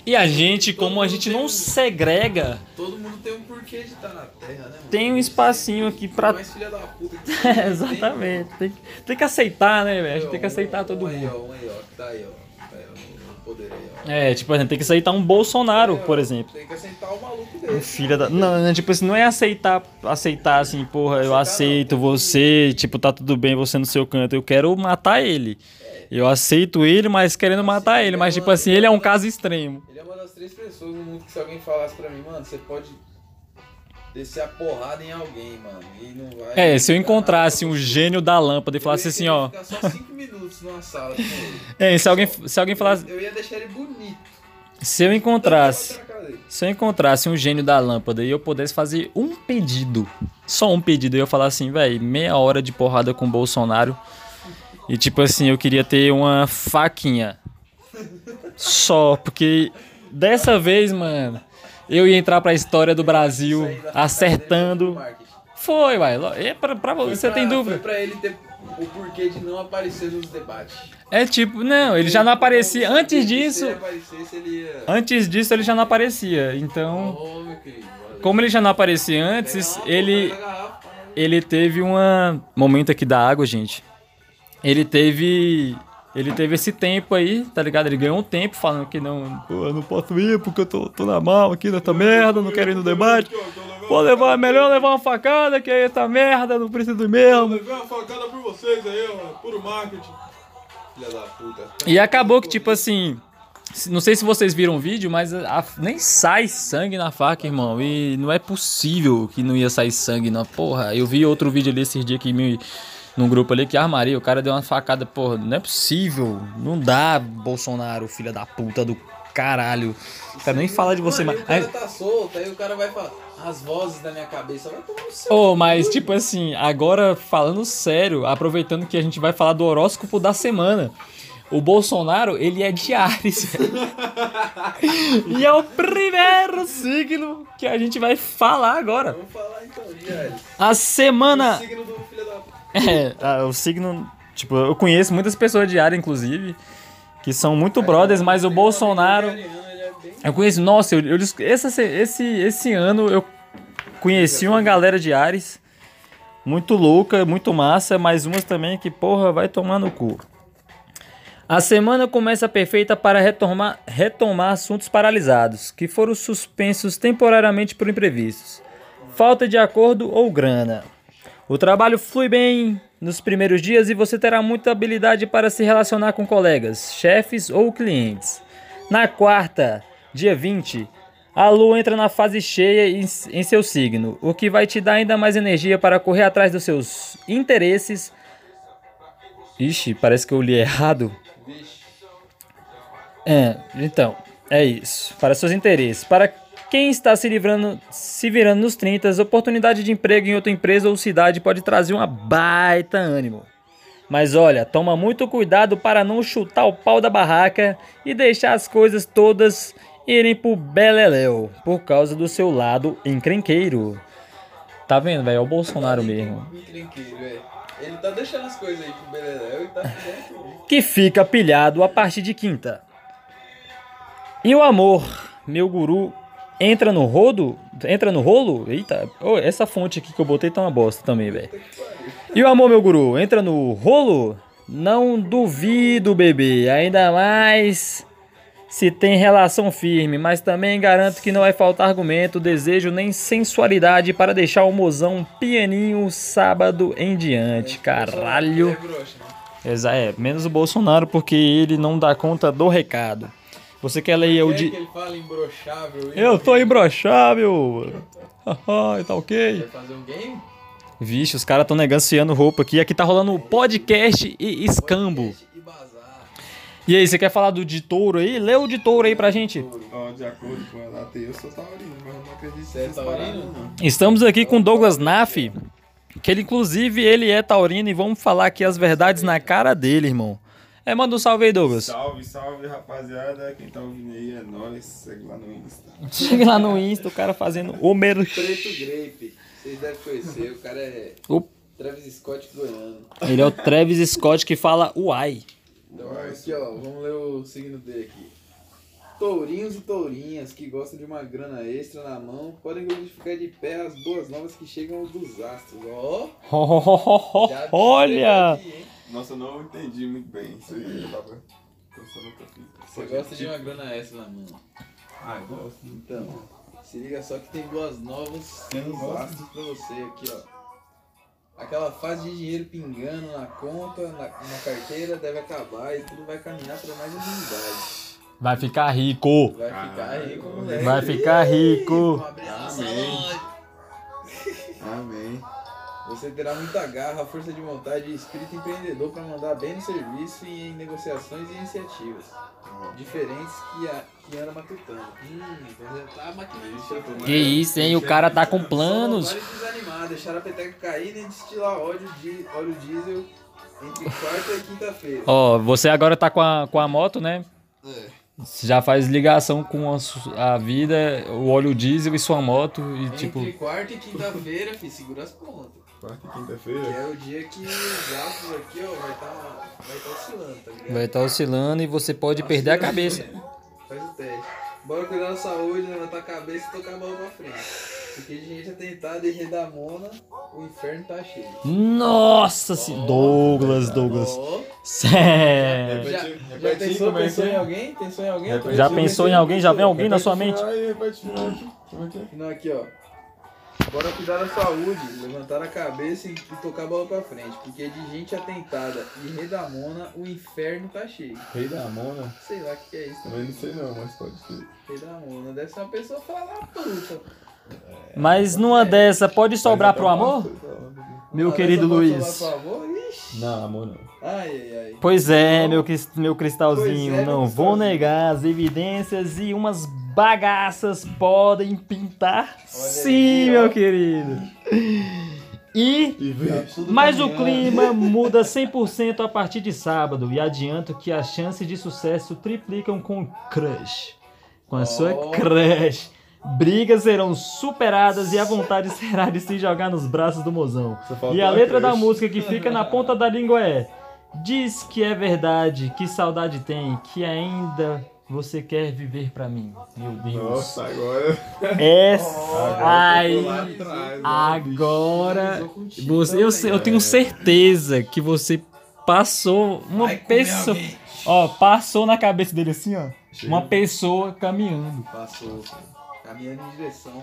E a gente, como a gente não segrega, Todo mundo tem um porquê de estar na Terra, né? mano? tem um espacinho aqui pra. Mais filha da puta que É, exatamente. Tem, que- tem que aceitar, né, velho? A gente tem que aceitar todo um Aí, mundo. um tá. É, tipo, a gente tem que aceitar um Bolsonaro, É, por exemplo. Tem que aceitar o maluco Um desse. filho da. Não, não, tipo assim, não é aceitar, aceitar assim, porra, eu aceito você, tipo, tá tudo bem você no seu canto. Eu quero matar ele. Eu aceito ele, mas querendo matar ele. Mas, tipo assim, ele é um caso extremo. Ele é uma das três pessoas no mundo que se alguém falasse pra mim, mano, você pode descer a porrada em alguém, mano. E não vai. É, se eu encontrasse nada um gênio da lâmpada e falasse assim, ó. Ficar só cinco minutos numa sala com ele. É, se alguém, se alguém falasse. Eu ia deixar ele bonito. Se eu encontrasse. Se eu encontrasse um gênio da lâmpada e eu pudesse fazer um pedido, só um pedido, eu ia falar assim, velho, meia hora de porrada com o Bolsonaro. E tipo assim, eu queria ter uma faquinha. Só, porque dessa vez, mano, eu ia entrar pra história do Brasil dele acertando. foi vai. É pra, pra você, pra- tem dúvida? Foi pra ele ter o porquê de não aparecer nos debates. É tipo, não, ele já não aparecia. Antes disso, antes disso ele já não aparecia. Então, como ele já não aparecia antes, ele né? ele teve uma momento aqui da água, gente. Ele teve ele teve esse tempo aí, tá ligado? Ele ganhou um tempo falando que não, pô, eu não posso ir porque eu tô, tô na mal aqui nessa merda, não quero ir no debate. Vou levar, melhor levar uma facada que é essa merda, não preciso ir mesmo. Levei uma facada por vocês aí, ó. Puro marketing. Filha da puta. E acabou que tipo assim, não sei se vocês viram o vídeo, mas a- nem sai sangue na faca, irmão. E não é possível que não ia sair sangue na porra. Eu vi outro vídeo ali esses dias que me num grupo ali que armaria, o cara deu uma facada, porra, não é possível. Não dá, Bolsonaro, filha da puta do caralho. Quero nem falar de você e o cara tá solto, aí o cara vai falar. As vozes da minha cabeça vai tomar no seu. Oh, mas tipo assim, agora falando sério, aproveitando que a gente vai falar do horóscopo da semana. O Bolsonaro, ele é de Ares. e é o primeiro signo que a gente vai falar agora. Vamos falar então, Diário. A semana. Signo do filho da puta. É, ah, o signo. Tipo, eu conheço muitas pessoas de Ares, inclusive, que são muito brothers, mas o amigo Bolsonaro. é Eu conheço, nossa, eu, eu esse, esse, esse ano eu conheci uma galera de Ares muito louca, muito massa, mas umas também que, porra, vai tomar no cu. A semana começa perfeita para retomar, retomar assuntos paralisados, que foram suspensos temporariamente por imprevistos, falta de acordo ou grana. O trabalho flui bem nos primeiros dias e você terá muita habilidade para se relacionar com colegas, chefes ou clientes. Na quarta, dia 20, a lua entra na fase cheia em, seu signo, o que vai te dar ainda mais energia para correr atrás dos seus interesses. Ixi, parece que eu li errado. É, então, é isso. Para seus interesses. Para quem está se livrando, se virando nos 30, oportunidade de emprego em outra empresa ou cidade pode trazer uma baita ânimo. Mas olha, toma muito cuidado para não chutar o pau da barraca e deixar as coisas todas irem pro beleléu por causa do seu lado encrenqueiro. Tá vendo, velho? É o Bolsonaro mesmo. Encrenqueiro, é. Ele tá deixando as coisas aí pro Beleléu e tá tudo. que fica pilhado a partir de quinta. E o amor, meu guru, entra no rodo? Entra no rolo? Eita, ô, essa fonte aqui que eu botei tá uma bosta também, velho. E o amor, meu guru, entra no rolo? Não duvido, bebê, ainda mais se tem relação firme, mas também garanto que não vai faltar argumento, desejo nem sensualidade para deixar o mozão pianinho sábado em diante. Caralho. É né? É, menos o Bolsonaro, porque ele não dá conta do recado. Você quer ler aí o Quer de. que ele fala imbrochável? Eu tô imbrochável! Haha, tá ok? Vai fazer um game? Vixe, os caras tão negociando roupa aqui. Aqui tá rolando podcast e escambo. Podcast E bazar. E aí, você quer falar do de touro aí? Lê o de touro aí pra gente. Ó, de acordo com ela, eu sou taurino, mas eu não acredito Você é taurino? não. Estamos aqui com Douglas Naff, que ele inclusive ele é taurino e vamos falar aqui as verdades na cara dele, irmão. É, manda um salve aí, Douglas. Salve, salve, rapaziada. Quem tá ouvindo aí é nóis. Segue lá no Insta. Chega lá no Insta, o cara fazendo o mero... Preto Grape. Vocês devem conhecer. O cara é O- Travis Scott goiano. Ele é o Travis Scott que fala uai. Então, aqui, ó. Vamos ler o signo dele aqui. Tourinhos e tourinhas que gostam de uma grana extra na mão podem glorificar de pé as boas novas que chegam dos astros. Ó, já Olha! descreveu aqui? Nossa, eu não entendi muito bem isso aí. Eu tava pensando outra fita. Você gosta de uma grana extra na mão. Ah, eu gosto. Então, se liga só que tem boas novas astros pra você aqui, ó. Aquela fase de dinheiro pingando na conta, na, na carteira, deve acabar e tudo vai caminhar para mais humildade. Vai ficar rico. Vai ficar rico, moleque. Vai ficar rico. Amém. Amém. Você terá muita garra, força de vontade e espírito empreendedor para mandar bem no serviço e em negociações e iniciativas diferentes que, a, que anda matutando. Hum, então já tá maquinando. Que isso, hein? O cara tá com planos. Só desanimar, deixar a peteca cair nem destilar óleo, di, óleo diesel entre quarta e quinta-feira. Ó, você agora tá com a, com a moto, né? É. Você já faz ligação com a, a vida, o óleo diesel e sua moto e tipo... Entre quarta e quinta-feira, filho, segura as pontas. Quarta e Que quinta-feira. é o dia que os astros aqui, ó, vai estar vai tá oscilando, tá ligado? Vai estar oscilando e você pode perder a cabeça. Faz o teste. Bora cuidar da saúde, levantar a cabeça e tocar a bola pra frente. Porque de gente atentada e redamona, o inferno tá cheio. Nossa senhora. Douglas, Douglas. Ó, Sério. já, Repete- já repete pensou, como é pensou que é? em alguém? Pensou em alguém? Repete. Já pensou em alguém? Já vem alguém na sua mente? Aí, repete é que é? Não, aqui, ó. Bora cuidar da saúde, levantar a cabeça e, e tocar a bola pra frente. Porque de gente atentada e redamona, o inferno tá cheio. Rei da Mona? Sei lá o que, que é isso. Também não sei não, mas pode ser. Redamona. Deve ser uma pessoa fala da puta. Mas numa dessa, pode sobrar pro amor? Meu querido Luiz. falar pro amor? Ixi. Não, amor não. Ai, ai, ai. Pois é, meu, cris- meu cristalzinho, Pois é, meu não vou negar, as evidências e umas bagaças podem pintar. Sim, aí, ó. meu querido. E E. Mas o clima muda 100% a partir de sábado e adianto que as chances de sucesso triplicam com o crush. Com a sua Oh. crush. Brigas serão superadas e a vontade será de se jogar nos braços do mozão. E a letra da crush. música que fica na ponta da língua é: Diz que é verdade, que saudade tem, que ainda você quer viver pra mim. Meu Deus. Nossa, agora. Essa. Tô lá atrás, ó, Agora, você, eu, eu tenho certeza que você passou uma Vai pessoa. Ó, passou na cabeça dele assim, ó. Uma pessoa caminhando. Passou, caminhando em direção.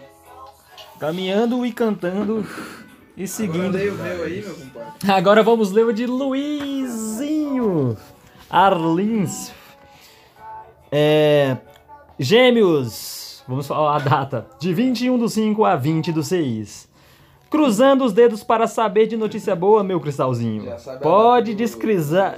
Caminhando e cantando e Agora seguindo. meu aí, meu compadre. Agora vamos ler o de Luizinho Arlins. É, gêmeos, vamos falar a data, de 21 do 5 a 20 do 6. Cruzando os dedos para saber de notícia boa, meu cristalzinho. Pode descruzar,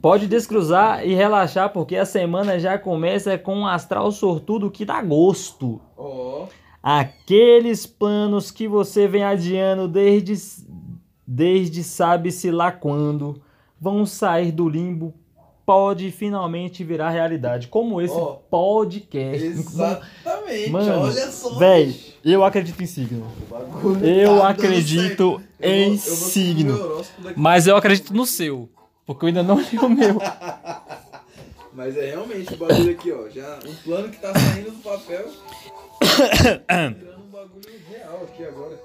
pode descruzar e relaxar porque a semana já começa com um astral sortudo que dá gosto. Ó, Aqueles planos que você vem adiando desde, desde sabe-se lá quando vão sair do limbo, pode finalmente virar realidade. Como esse Ó, podcast. exatamente. Mano, olha só. Véi, eu acredito em signo. Eu tá acredito em Eu vou- eu vou signo. Mas eu acredito no seu. Porque eu ainda não li o meu. Mas é realmente o bagulho aqui, ó. Já um plano que tá saindo do papel. virando um bagulho real aqui agora.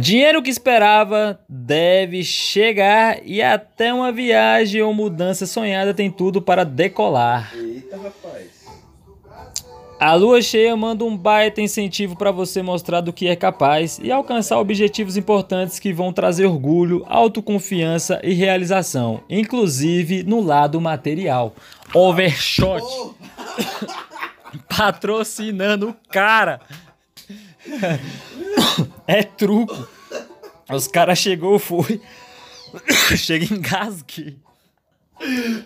Dinheiro que esperava deve chegar e até uma viagem ou mudança sonhada tem tudo para decolar. Eita, rapaz. A lua cheia manda um baita incentivo para você mostrar do que é capaz e alcançar objetivos importantes que vão trazer orgulho, autoconfiança e realização, inclusive no lado material. Overshot Oh, patrocinando o cara. É truco. Os caras chegou, foi. Chega engasguei.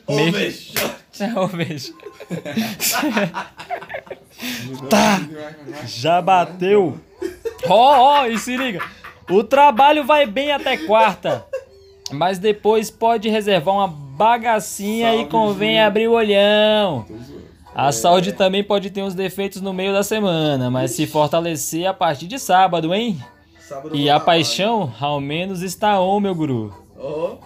overshot. É, overshot. Tá. Já bateu. Ó, ó, e se liga. O trabalho vai bem até quarta. Mas depois pode reservar uma bagacinha e Salve, convém Júnior. abrir o olhão. A saúde também pode ter uns defeitos no meio da semana, mas se fortalecer a partir de sábado, hein? Sábado E a vou paixão, ao menos, está on, meu guru. Oh,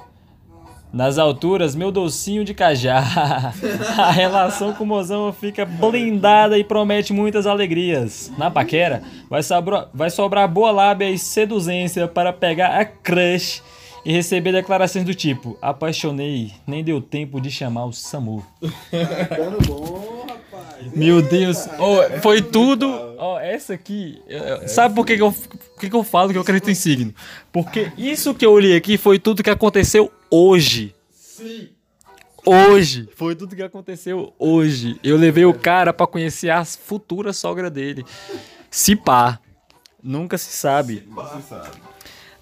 Nas alturas, meu docinho de cajá. A relação com o mozão fica blindada e promete muitas alegrias. Na paquera, vai sobrar, vai sobrar boa lábia e seduzência para pegar a crush e receber declarações do tipo: Apaixonei, nem deu tempo de chamar o SAMU. ficando bom, rapaz. Meu Deus, Ó, foi tudo. Ó, essa aqui. Sabe por que, que, eu, por que, que eu falo que eu acredito em signo? Porque isso que eu li aqui foi tudo que aconteceu hoje. Sim. Hoje. Foi tudo que aconteceu hoje. Eu levei o cara pra conhecer a futura sogra dele. Se pá. Nunca se sabe. Você sabe.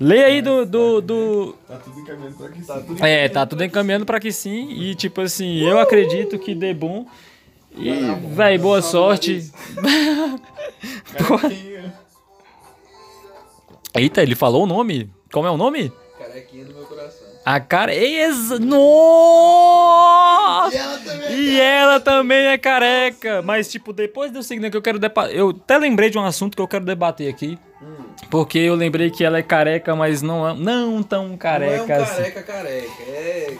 Lê aí do. do, do... Tá tudo encaminhando pra. Tá sim. tudo É, tá tudo encaminhando pra que sim. E tipo assim, eu acredito que dê bom. E, véi, boa sorte. Eita, ele falou o nome? Como é o nome? Carequinha no meu coração. A cara. Ex... Nossa! E ela também. E ela também é careca. Mas, tipo, depois do signo que eu quero debater. Eu até lembrei de um assunto que eu quero debater aqui. Hum, Porque eu lembrei que ela é careca, mas não, é- não tão não é careca um assim. careca careca, é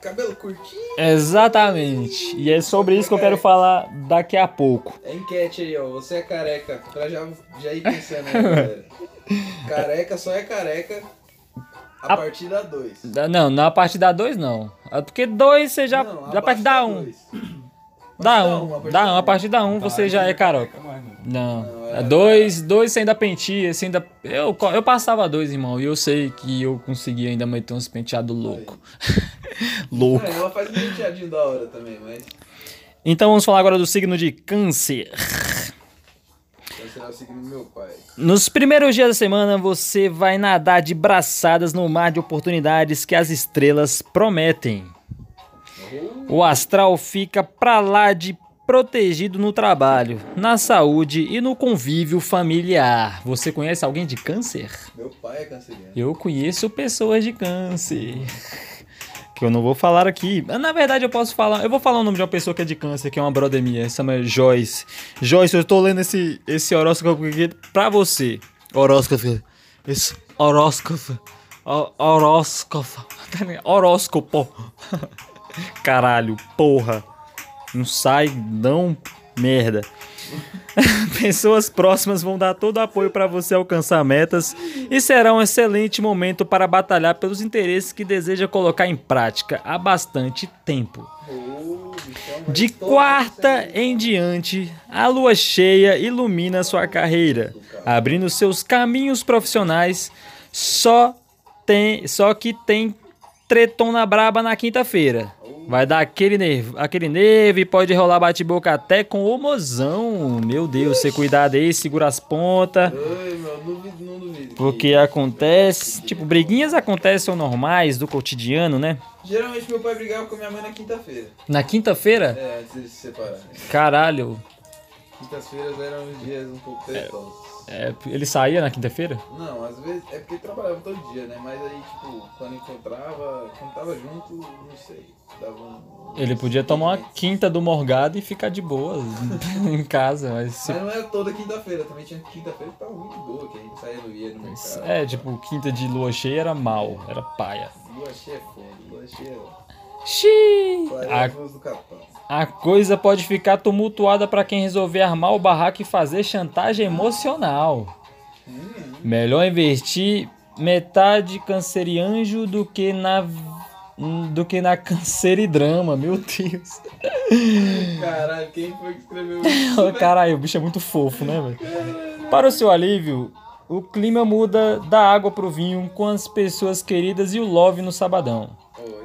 cabelo curtinho. Exatamente. E é sobre isso que eu quero falar daqui a pouco. É enquete aí, ó. Você é careca. Pra já, já ir pensando aí, galera. Careca só é careca a, A- partir da 2. Da- Não, na parte da 2 não. Ah, Porque 2 você já. Não, já a partir da 1. Um. Da 1. Um. Da 1. Um. A partir da 1 um, você já é caroca. Calma, não. Não. É dois, dois você ainda penteia, você ainda. Eu, eu passava dois, irmão, e eu sei que eu conseguia ainda meter uns penteados louco. louco. É, ela faz um penteadinho da hora também, mas Então vamos falar agora do signo de Câncer. vai ser o signo do meu pai. Nos primeiros dias da semana você vai nadar de braçadas no mar de oportunidades que as estrelas prometem. O astral fica pra lá de protegido no trabalho, na saúde e no convívio familiar. Você conhece alguém de câncer? Meu pai é canceriano. Eu conheço pessoas de câncer. Que eu não vou falar aqui. Na verdade, eu posso falar. Eu vou falar o nome de uma pessoa que é de câncer, que é uma brother minha. Essa é Joyce. Joyce, eu tô lendo esse, esse horóscopo aqui pra você. Horóscopo. Esse horóscopo. Ho- Horóscopo. Horóscopo. Caralho, porra. Não sai, não. Merda. Pessoas próximas vão dar todo o apoio para você alcançar metas e será um excelente momento para batalhar pelos interesses que deseja colocar em prática há bastante tempo. De quarta em diante, a lua cheia ilumina sua carreira, abrindo seus caminhos profissionais. Só tem, só que tem tretona braba na quinta-feira. Vai dar aquele nervo, aquele nervo e pode rolar bate-boca até com o mozão. Meu Deus, você cuidado aí, segura as pontas. Oi, meu, duvido, não duvido. Porque acontece, tipo, briguinhas acontecem normais do cotidiano, né? Geralmente meu pai brigava com minha mãe na quinta-feira. Na quinta-feira, É, antes de se separar. caralho, Quintas-feiras eram os dias um pouco tretosos. é, ele saía na quinta-feira? Não, às vezes é porque trabalhava todo dia, né? Mas aí, tipo, quando encontrava, quando tava junto, não sei. Dava um. Ele podia tomar uma quinta do Morgado e ficar de boa em casa, mas se- Mas não era toda quinta-feira, também tinha quinta-feira que tava muito boa, que a gente saía no ia no mercado. é, tipo, quinta de lua cheia era mal, era paia. Lua cheia é foda, lua cheia Xiii! é A, a do capão. A coisa pode ficar tumultuada pra quem resolver armar o barraco e fazer chantagem emocional. Melhor investir metade cancerianjo do que na do que na canceridrama, meu Deus. Caralho, quem foi que escreveu isso? Caralho, o bicho é muito fofo, né, velho? Para o seu alívio, o clima muda da água pro vinho com as pessoas queridas e o love no sabadão.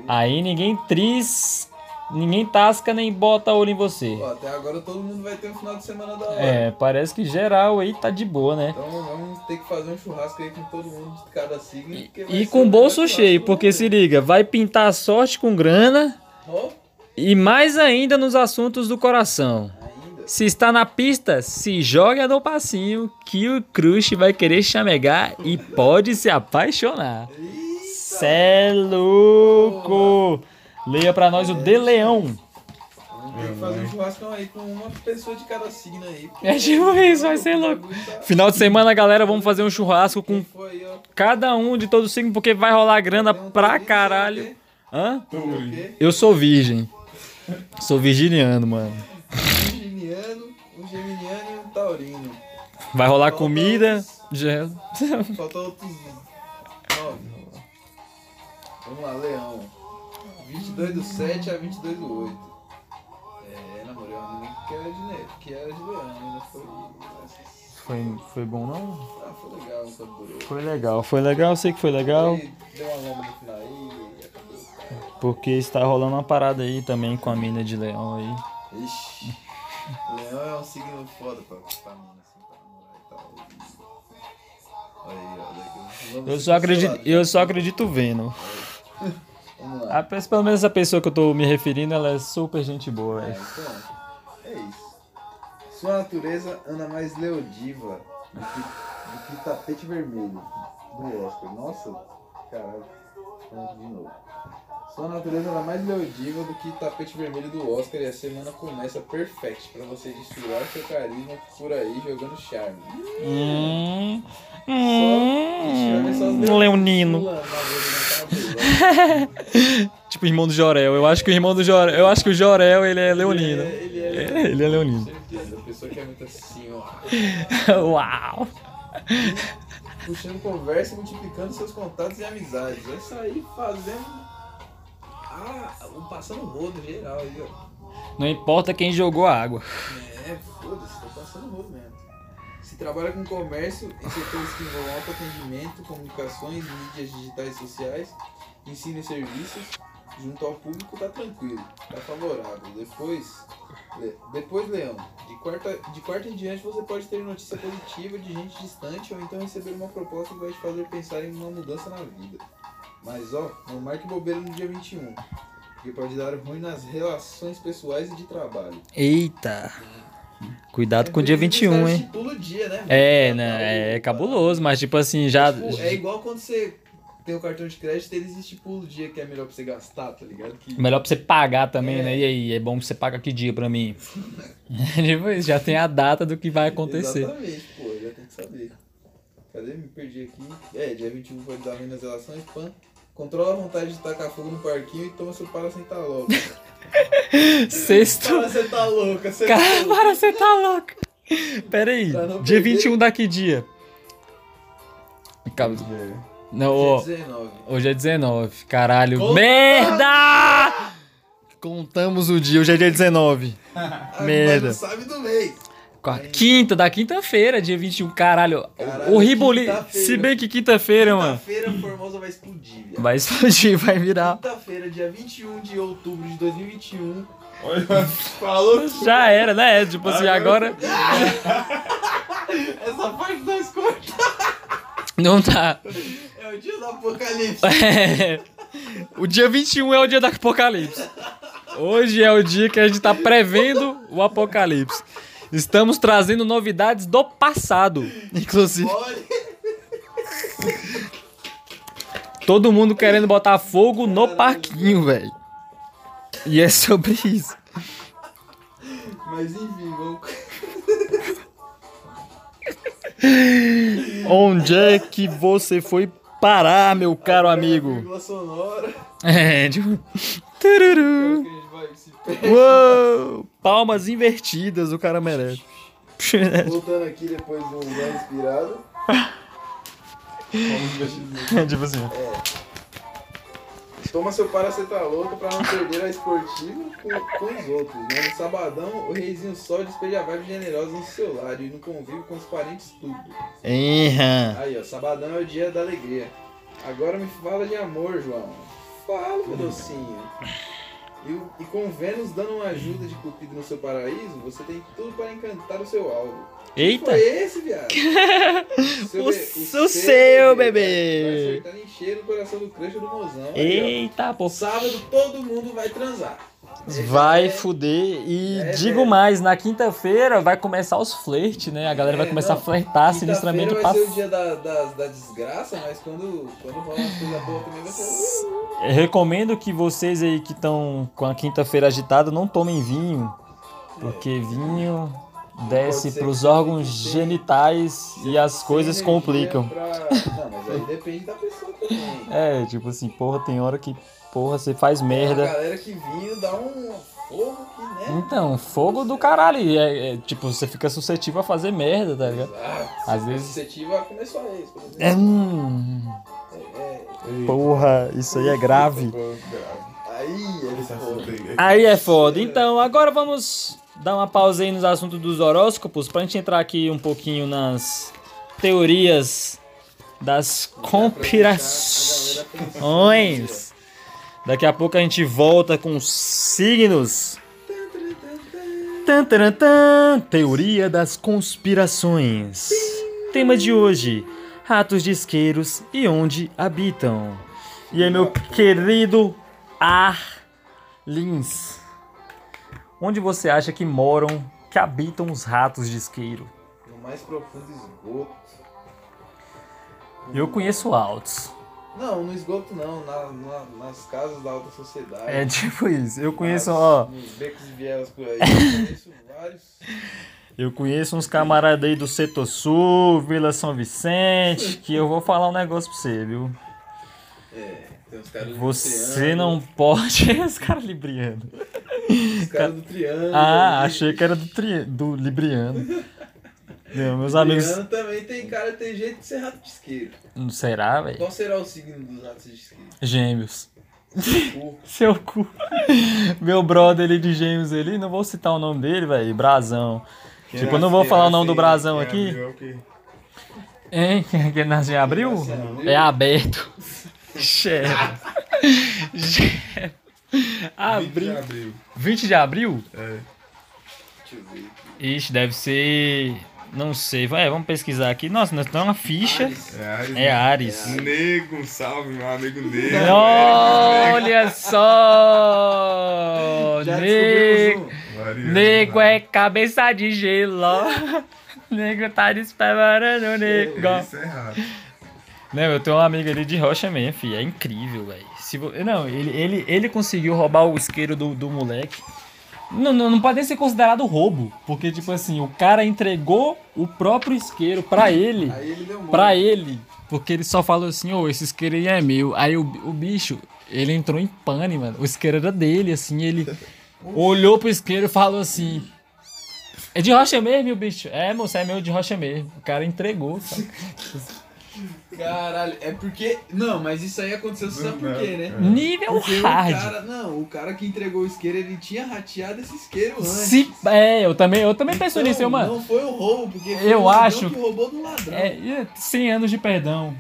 Aí ninguém tris ninguém tasca nem bota olho em você. Pô, até agora todo mundo vai ter um final de semana da hora. É, parece que geral aí tá de boa, né? Então vamos ter que fazer um churrasco aí com todo mundo de cada signo. E ser com o bolso cheio, porque se liga, vai pintar a sorte com grana Ó, e mais ainda nos assuntos do coração. ainda. Se está na pista, se joga no passinho que o crush vai querer chamegar e pode se apaixonar. Cê é louco! Leia pra nós o De Leão. Ter que fazer um churrascão aí com uma pessoa de cada signo aí. É tipo isso, vai ser louco. Final de semana, galera, vamos fazer um churrasco com ó, cada um de todo o signo, porque vai rolar grana tem pra caralho. sei Hã? Eu sou virgem. Sou virginiano, mano. Geminiano, um geminiano e um taurino. Vai rolar Falta comida. Já... Faltam outros nove. Vamos lá, Leão. 22 do 7 a 22 do 8. É, namorei uma menina que era de, ne- que era de Leão, ainda foi. Foi, foi bom, não? Ah, foi legal, não durou. Foi legal, foi legal, sei que foi legal. Aí deu uma lomba no final aí e acabou. Porque está rolando uma parada aí também com a mina de leão aí. Ixi. Leão é um signo foda pra, pra mina, assim, pra namorar e tal. Olha aí, ó. daqui- vamos Eu só acredito, eu só acredito vendo. A, pelo menos a pessoa que eu tô me referindo, ela é super gente boa, É, então, é isso. Sua natureza anda mais leodiva do que, do que tapete vermelho do Oscar. Nossa, caralho. Vamos de novo. Sua natureza anda mais leodiva do que tapete vermelho do Oscar e a semana começa perfect pra você desfilar seu carisma por aí jogando charme. Hum, só os hum, leonino. cabelo. Tipo irmão do Jorel. Eu acho que o irmão do Jorel. Eu acho que o Jorel ele é leonino. Ele é, ele é, Ele é leonino. Com certeza. A pessoa que é muito assim, ó. Uau! puxando conversa multiplicando seus contatos e amizades. Vai sair fazendo. Ah, passando rodo geral aí, ó. Não importa quem jogou a água. É, foda-se, tô passando rodo mesmo. Se trabalha com comércio em setores que envolvam alto atendimento, comunicações, mídias digitais e sociais, ensino e serviços, junto ao público tá tranquilo, tá favorável. Depois, depois Leão, de quarta, de quarta em diante você pode ter notícia positiva de gente distante ou então receber uma proposta que vai te fazer pensar em uma mudança na vida. Mas ó, não marque bobeira no dia 21, porque pode dar ruim nas relações pessoais e de trabalho. Eita! Cuidado com o dia 21, hein? Pula o dia, né? É, Tá né? É cabuloso, mas tipo assim, já. Tipo, é igual quando você tem o cartão de crédito, eles estipula o dia que é melhor pra você gastar, tá ligado? Que... Melhor pra você pagar também, É. né? E aí, é bom que você paga que dia pra mim? tipo isso, já tem a data do que vai acontecer. Exatamente, pô, já tem que saber. Cadê? Me perdi aqui. É, dia 21 pode dar ruim nas relações, pan. Controla a vontade de tacar fogo no parquinho e toma seu para sentar louca. Sexto. para sentar louca, você Cara, para, você tá louco. Pera aí, dia perder. 21 daqui dia. Calma. Não, ó, Dia 19. hoje é 19. Caralho. Conta- Merda! Contamos o dia, hoje é dia 19. Ah, Merda. Mas não sabe do mês. Com a quinta, da quinta-feira, dia 21. Caralho, Caralho, o Riboli. Se bem que quinta-feira, mano. Quinta-feira, Formosa vai explodir, viado. Vai explodir, vai virar. Quinta-feira, dia 21 de outubro de 2021. Olha, falou. Já era, né? Tipo assim, agora. Essa parte nós cortamos. Não tá. É o dia do apocalipse. É. O dia 21 é o dia do apocalipse. Hoje é o dia que a gente tá prevendo o apocalipse. Estamos trazendo novidades do passado. Inclusive, todo mundo querendo botar fogo no parquinho, velho. E é sobre isso. Mas enfim, vamos. Onde é que você foi parar, meu caro amigo? É, tipo. Tururu. A vai se. Uou! Palmas invertidas, o cara merece. Voltando aqui depois de um ano inspirado. tipo assim. Toma seu paracetamol pra não perder a esportiva com, com os outros. Né? No sabadão, o reizinho sol despeja vibes generosas no seu lado e no convívio com os parentes tudo. Eham. Aí, ó, sabadão é o dia da alegria. Agora me fala de amor, João. Fala, meu docinho. E, o- e com Vênus dando uma ajuda de cupido no seu paraíso, você tem tudo para encantar o seu alvo. Eita! Foi esse, viado? O s- o seu, bebê. Vai acertar em cheiro o coração do crush do mozão. Aí, Eita, pô. ó. Sábado todo mundo vai transar. Vai É, fuder. E É, digo velho. mais, na quinta-feira vai começar os flertes, né? A galera vai É, começar não. a flertar sinistramente Quinta-feira pra... vai ser o dia da, da, da desgraça, mas quando, quando rolar umas coisas boas também vai ser. Eu Recomendo que vocês aí que estão com a quinta-feira agitada não tomem vinho, porque vinho desce pros que órgãos genitais e as coisas complicam. pra- Não, mas aí depende da pessoa também. É, tipo assim, porra, tem hora que, porra, você faz A merda. galera que vinho dá um fogo que, né? Então, fogo do caralho. É, é, tipo, você fica suscetível a fazer merda, tá ligado? Exato. Às Se vezes- suscetível a comer só ex, por exemplo. É, hum, É, porra, isso aí é grave. Aí aí. Aí é foda. Então, agora vamos dar uma pausa aí nos assuntos dos horóscopos pra gente entrar aqui um pouquinho nas teorias das conspirações. Daqui a pouco a gente volta com os signos. Teoria das conspirações. Tema de hoje: ratos de isqueiros e onde habitam. E aí, meu querido Arlins, onde você acha que moram, que habitam os ratos de isqueiro? No mais profundo esgoto. Eu conheço altos. Não, no esgoto não, na- na- nas casas da alta sociedade. É tipo isso. Eu conheço, Nas- ó. Nos becos e vielas por aí. Eu conheço vários. Eu conheço uns camaradas aí do Setor Sul, Vila São Vicente, que eu vou falar um negócio pra você, viu? É, tem os caras do Você não pode. Os caras libriano. Os caras do triângulo. Ah, achei que era do, tri... do libriano. Não, meus amigos. Triângulo também tem cara, tem jeito de ser rato de isqueiro. Não será, velho? Qual será o signo dos ratos de isqueiro? Gêmeos. Cu. Seu cu. Meu brother ali de gêmeos ali, não vou citar o nome dele, velho. Brasão. Quem Tipo, eu não vou falar o nome do brasão aqui. abriu é o quê? Hein? Quem nasceu em abril? abril? É aberto. Chefe. Abril. Já abriu. 20 de abril? É. Deixa eu ver. Ixi, deve ser. Não sei. Vai, vamos pesquisar aqui. Nossa, nós temos uma ficha. Ares. É Ares. É Ares. Nego, um salve, meu amigo Nego. Olha só! Já Nego, nego é cabeça de gelo. Nego tá disparando, nego. Isso é errado. Não, eu tenho um amigo ali de rocha mesmo, filho. É incrível, velho. Se vo- Não, ele, ele, ele conseguiu roubar o isqueiro do, do moleque. Não, não, não pode nem ser considerado roubo. Porque, tipo assim, o cara entregou o próprio isqueiro pra ele. Aí ele Pra ele. Porque ele só falou assim, ô, esse isqueiro aí é meu. Aí o, o bicho, ele entrou em pane, mano. O isqueiro era dele, assim, ele olhou pro isqueiro e falou assim. É de rocha mesmo, o bicho? É, moça, é meu de rocha mesmo. O cara entregou, sabe? Caralho, é porque. Não, mas isso aí aconteceu, você sabe por quê, né? Nível Porque o hard. cara, não, o cara que entregou o isqueiro, ele tinha rateado esse isqueiro antes. Se, é, eu também, eu também penso Então, nisso, eu, mano. Não foi um roubo, porque foi Eu o ladrão acho- que roubou do ladrão. É, e 100 anos de perdão.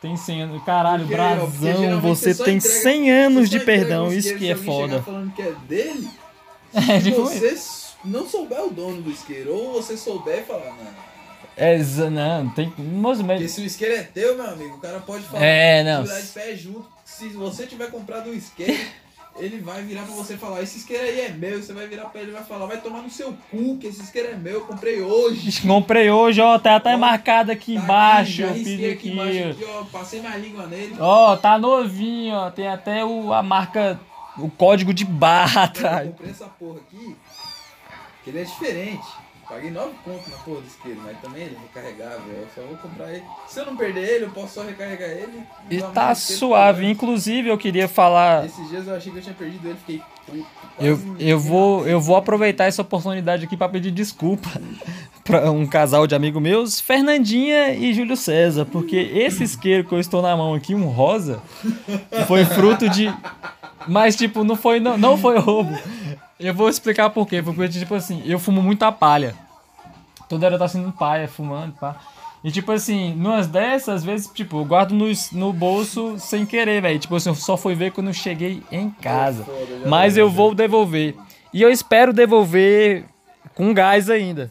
Tem 100 anos. Caralho, Porque, porque Brasão, você tem entrega- 100 anos de perdão. um Isso que é foda. falando que é dele, É, se você s- não souber o dono do isqueiro, ou você souber e falar, não. É, não, tem. Porque mas. se o isqueiro é teu, meu amigo, o cara pode falar. É, não. De pé junto. Se você tiver comprado um isqueiro, ele vai virar pra você e falar: Esse isqueiro aí é meu. Você vai virar pra ele e vai falar: Vai tomar no seu cu, que esse isqueiro é meu, eu comprei hoje. Comprei hoje, ó, tá até Ó, marcado aqui Tá embaixo. aqui, eu fiz aqui aqui. embaixo, aqui, ó, passei minha língua nele. Ó, tá novinho, ó. Tem até o, a marca, o código de barra Eu atrás. comprei essa porra aqui, que ele é diferente. Paguei 9 conto na porra do isqueiro, mas também ele é recarregável. Eu só vou comprar ele. Se eu não perder ele, eu posso só recarregar ele. E tá suave. Inclusive, eu queria falar. Esses dias eu achei que eu tinha perdido ele, fiquei. Eu, eu, vou, eu vou aproveitar essa oportunidade aqui pra pedir desculpa pra um casal de amigos meus, Fernandinha e Júlio César, porque esse isqueiro que eu estou na mão aqui, um rosa, foi fruto de. Mas, tipo, não foi, não, não foi roubo. Eu vou explicar por quê. Porque, tipo assim, eu fumo muita palha. Toda hora eu tô sendo palha, fumando, pá. E tipo assim, numas dessas, às vezes, tipo, eu guardo no, no bolso sem querer, velho. Tipo assim, eu só fui ver quando eu cheguei em casa. Foda, Mas eu né? vou devolver. E eu espero devolver com gás ainda.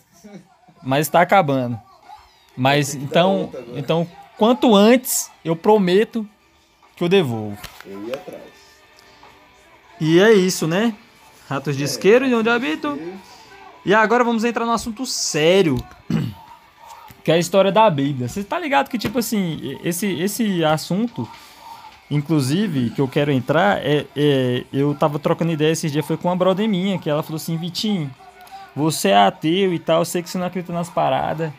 Mas tá acabando. Mas então, então, quanto antes, eu prometo que eu devolvo. Eu ia atrás. E é isso, né? Ratos de É. isqueiro de onde habito. E agora vamos entrar no assunto sério. Que é a história da Bíblia. Você tá ligado que, tipo assim, esse, esse assunto, inclusive, que eu quero entrar, é, é- eu tava trocando ideia esses dias, foi com uma brother minha, que ela falou assim, Vitinho, você é ateu e tal, eu sei que você não acredita nas paradas.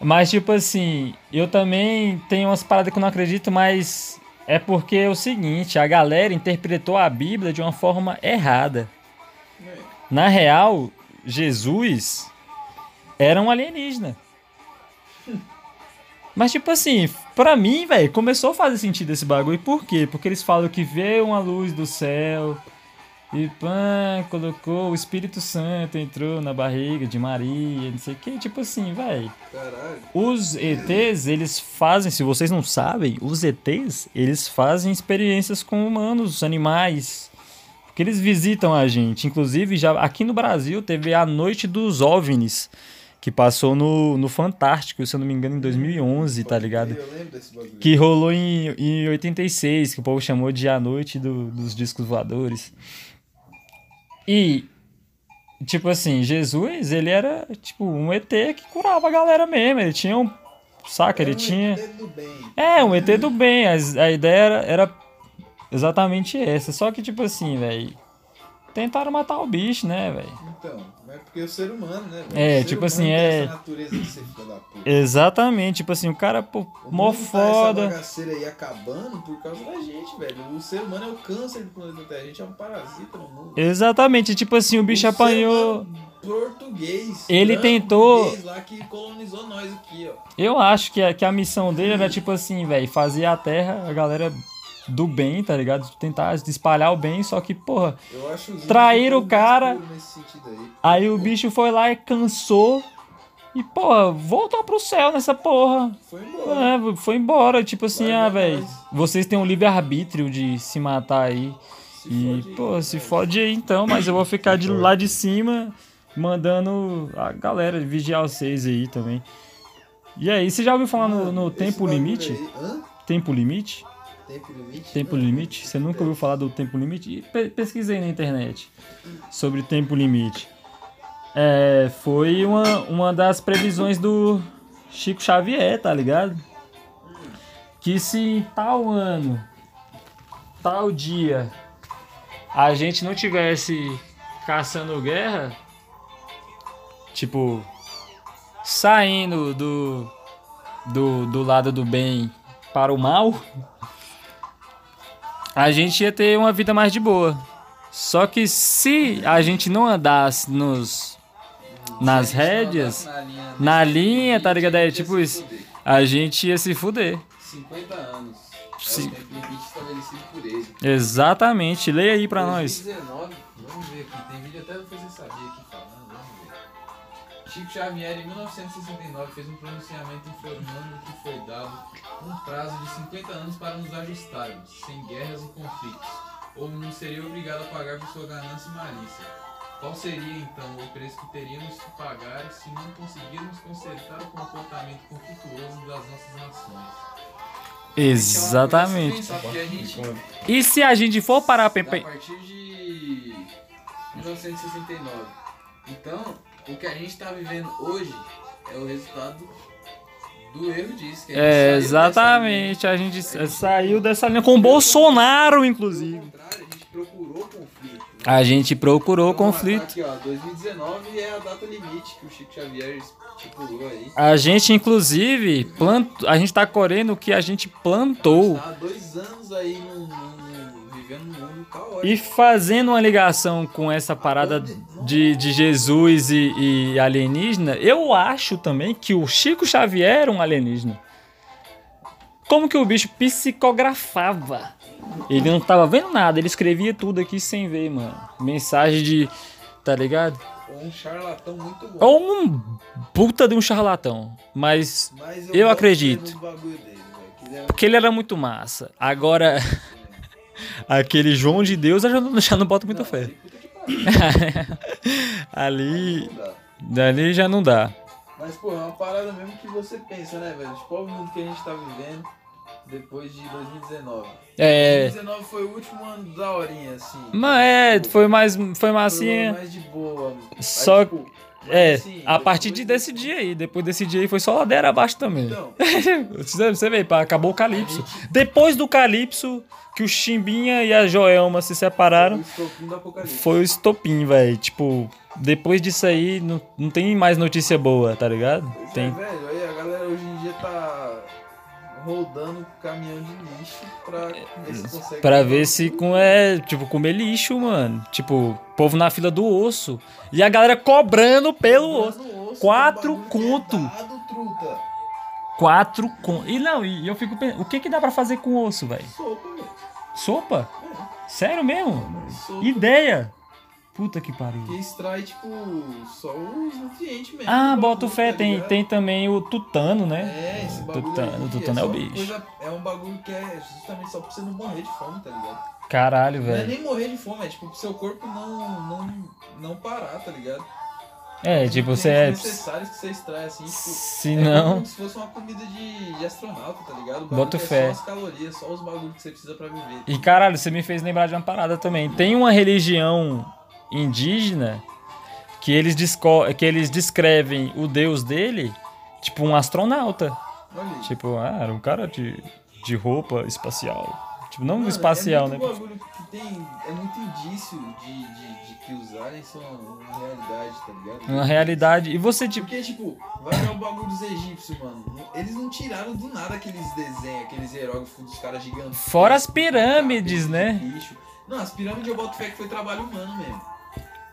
Mas, tipo assim, eu também tenho umas paradas que eu não acredito, mas é porque é o seguinte, a galera interpretou a Bíblia de uma forma errada. Na real, Jesus era um alienígena. Mas, tipo assim, pra mim, velho, começou a fazer sentido esse bagulho. Por quê? Porque eles falam que veio uma luz do céu e pã, colocou o Espírito Santo, entrou na barriga de Maria, não sei o que. Tipo assim, velho. Caralho. Os ETs, eles fazem, se vocês não sabem, os ETs, eles fazem experiências com humanos, animais. Porque eles visitam a gente. Inclusive, já aqui no Brasil teve a Noite dos OVNIs, que passou no, no Fantástico, se eu não me engano, em 2011, tá ligado? Eu lembro desse bagulho. Que rolou em, em 86, que o povo chamou de A Noite do- dos Discos Voadores. E, tipo assim, Jesus, ele era, tipo, um ET que curava a galera mesmo. Ele tinha um. Saca? Ele um tinha. ET do bem. É, um ET do bem. as- A, ideia era, era exatamente essa. Só que, tipo assim, velho. Tentaram matar o bicho, né, velho? Então, mas porque o ser humano, né? velho? É, O tipo assim, é- Essa natureza de ser filho da puta. Exatamente. Tipo assim, o cara, pô, O mó mundo Tá essa foda. bagaceira aí acabando por causa da gente, velho. O ser humano é o câncer do planeta Terra. A gente é um parasita no mundo. Exatamente. Tipo assim, o bicho ser apanhou. Português. Ele tentou- português lá que colonizou nós aqui, ó. Eu acho que a, que a missão dele era tipo assim, velho, fazer a terra, a galera do bem, tá ligado? Tentar espalhar o bem, só que, porra, índios o cara. aí. aí o bicho foi lá e cansou e, porra, voltou pro céu nessa porra. Foi embora. É, foi embora, tipo assim, Larga ah, velho, vocês têm um livre-arbítrio de se matar aí. Se E, fode aí, pô, se velho. fode aí então, mas eu vou ficar de lá de cima mandando a galera vigiar vocês aí também. E aí, você já ouviu falar no, no tempo limite? Tempo limite? Tempo limite? Tempo Não, limite? Você nunca ouviu falar do tempo limite? Pe- pesquisei na internet sobre tempo limite. É, foi uma, uma das previsões do Chico Xavier, tá ligado? Que se em tal ano, tal dia, a gente não tivesse caçando guerra, tipo, saindo do, do, do lado do bem para o mal, a gente ia ter uma vida mais de boa. Só que se a gente não andasse nos nas rédeas, na linha, na linha, tá ligado? É tipo isso. A gente ia se fuder. 50 anos. É Sim. ele. Exatamente. Leia aí pra nós. 2019, vamos ver aqui, tem vídeo até do Você Sabia aqui. Chico Xavier, em 1969, fez um pronunciamento informando que foi dado um prazo de 50 anos para nos ajustarmos, sem guerras e conflitos, ou não seria obrigado a pagar por sua ganância e malícia. Qual seria então o preço que teríamos que pagar se não conseguirmos consertar o comportamento conflituoso das nossas nações? Exatamente. A gente E se a gente for parar a partir de 1969. Então, o que a gente está vivendo hoje é o resultado do erro disso. Que a gente É, exatamente. A gente saiu dessa linha com o Bolsonaro, inclusive. a gente procurou conflito. A gente procurou Então, conflito. Aqui, ó, 2019 é a data limite que o Chico Xavier estipulou aí. A gente, inclusive, plantou, a gente tá colhendo o que a gente plantou. Está há dois anos aí num, num- vivendo num mundo caótico. E fazendo uma ligação com essa parada de, de Jesus e, e alienígena, eu acho também que o Chico Xavier era um alienígena. Como que o bicho psicografava? Ele não tava vendo nada, ele escrevia tudo aqui sem ver, mano. Mensagem de. Tá ligado? Ou um charlatão muito bom. Ou um puta de um charlatão. Mas Mas eu boto acredito. dele, velho, que ele porque ele era muito massa. Agora, aquele João de Deus eu já não, já não boto muita Não, fé. ali, dali já não dá. Mas, pô, é uma parada mesmo que você pensa, né, velho? Tipo, olha o mundo que a gente tá vivendo depois de 2019. É. 2019 foi o último ano da horinha, assim. Mas é, foi mais, foi Foi o ano massinha. mais de boa. Mas, Só- tipo, mas, É, assim, a partir de desse dia aí, depois desse dia aí foi só ladeira abaixo também. Então, Você você vê, acabou o Calypso. Depois do Calypso, que o Chimbinha e a Joelma se separaram, foi o estopim, velho. Tipo, depois disso aí, não, não tem mais notícia boa, tá ligado? Pois Tem. É, velho, aí a galera hoje em dia tá rodando caminhão de lixo pra ver se consegue. Pra ver se com é, tipo, comer lixo, mano. Tipo, povo na fila do osso. E a galera cobrando pelo osso. Osso, Quatro é conto. truta. Quatro com. E não, e eu fico pensando, o que que dá pra fazer com osso, velho? Sopa, velho. Sopa? Sério mesmo? Sopa. Ideia? Puta que pariu. Que extrai, tipo, só os nutrientes mesmo. Ah, bota bagulho, fé, tá tem, tem também o tutano, né? É, esse bagulho Tutano- aí, tutano é o só bicho. coisa- é um bagulho que é justamente só pra você não morrer de fome, tá ligado? Caralho, Não é velho. nem morrer de fome, é tipo pro seu corpo não, não, não parar, tá ligado? É, tipo, você é. necessários que você extrai, assim, tipo... Se é não. como se fosse uma comida de, de astronauta, tá ligado? Que é fé. Só as calorias, só os bagulhos que você precisa pra viver. E caralho, você me fez lembrar de uma parada também. Tem uma religião indígena que eles, disco- que eles descrevem o deus dele, tipo um astronauta. Olha. Tipo, ah, era um cara de, de roupa espacial. Tipo, não Mano, espacial, é né? tem, é muito indício de, de, de que os aliens são uma realidade, tá ligado? Uma realidade. E você, tipo. Porque, tipo, vai ver o bagulho dos egípcios, mano. Eles não tiraram do nada aqueles desenhos, aqueles hieróglifos dos caras gigantes. Fora as pirâmides, né? Não, as pirâmides eu boto fé que foi trabalho humano mesmo.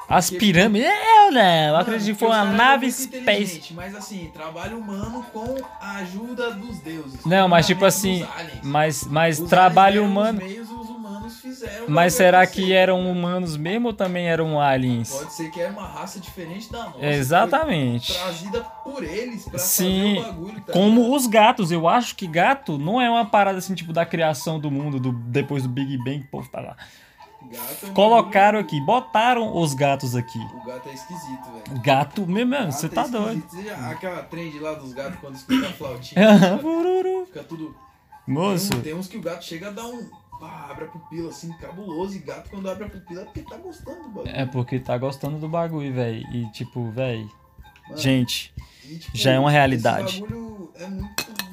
As Porque, pirâmides. Eu não, eu acredito que foi uma nave space. Mas assim, trabalho humano com a ajuda dos deuses. Não, mas tipo assim. Mas, mas Os trabalho humano. Os meios, os humanos fizeram. Mas será que eram humanos mesmo ou também eram aliens? Pode ser que era uma raça diferente da nossa. Exatamente. Trazida por eles pra Sim, fazer o bagulho, tá Como ligado? os gatos, eu acho que gato não é uma parada assim, tipo, da criação do mundo, do, depois do Big Bang, povo tá lá. Gato é Colocaram aqui, botaram os gatos aqui. O gato é esquisito, velho. Gato mesmo, mesmo, você Gato tá é doido. aquela trend lá dos gatos quando escuta a flautinha, Fururu. fica tudo. Moço, Tem, tem uns que o gato chega a dar um. Pá, abre a pupila assim, cabuloso. E gato quando abre a pupila é porque tá gostando do bagulho. é porque tá gostando do bagulho, velho. E tipo, velho, gente, e, tipo, já é uma realidade. Esse bagulho é muito.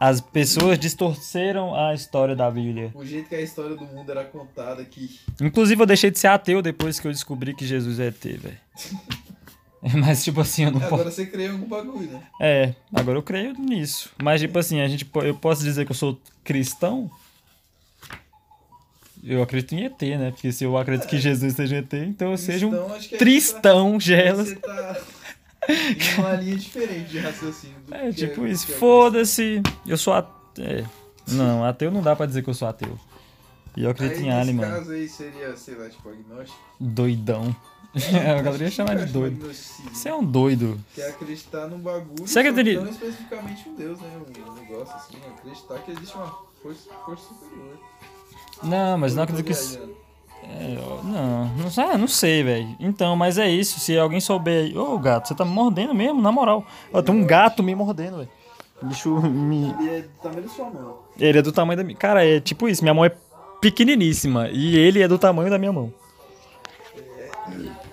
As pessoas distorceram a história da Bíblia. O jeito que a história do mundo era contada aqui. Inclusive, eu deixei de ser ateu depois que eu descobri que Jesus é ET, velho. Mas, tipo assim, eu não posso. Agora você crê em algum bagulho, né? É, agora eu creio nisso. Mas, tipo assim, a gente, eu posso dizer que eu sou cristão? Eu acredito em ET, né? Porque se eu acredito que Jesus seja ET, então eu seja um Cristão, acho que é tristão, Você gelas. tá em uma linha diferente de raciocínio. do É, que tipo do isso. é Foda-se. Eu sou ateu. É. Não, ateu não dá pra dizer que eu sou ateu. E eu acredito Aí, em alien, mano. caso aí seria, sei lá, tipo, agnóstico. Doidão. a galera ia chamar de doido. Você é um doido. Que é acreditar num bagulho, só que não especificamente um Deus, né? Um negócio assim, acreditar que existe uma força, força superior. Não, mas não acredito que. isso- viajando. É, não, não, sei- ah, não sei, velho. Então, mas é isso. Se alguém souber aí. Ô, gato, você tá me mordendo mesmo, na moral. Ó, tem um gato me mordendo, velho. Bicho me. Ele é do tamanho da sua mão. Ele é do tamanho da minha. Cara, é tipo isso. Minha mão é pequeniníssima. E ele é do tamanho da minha mão.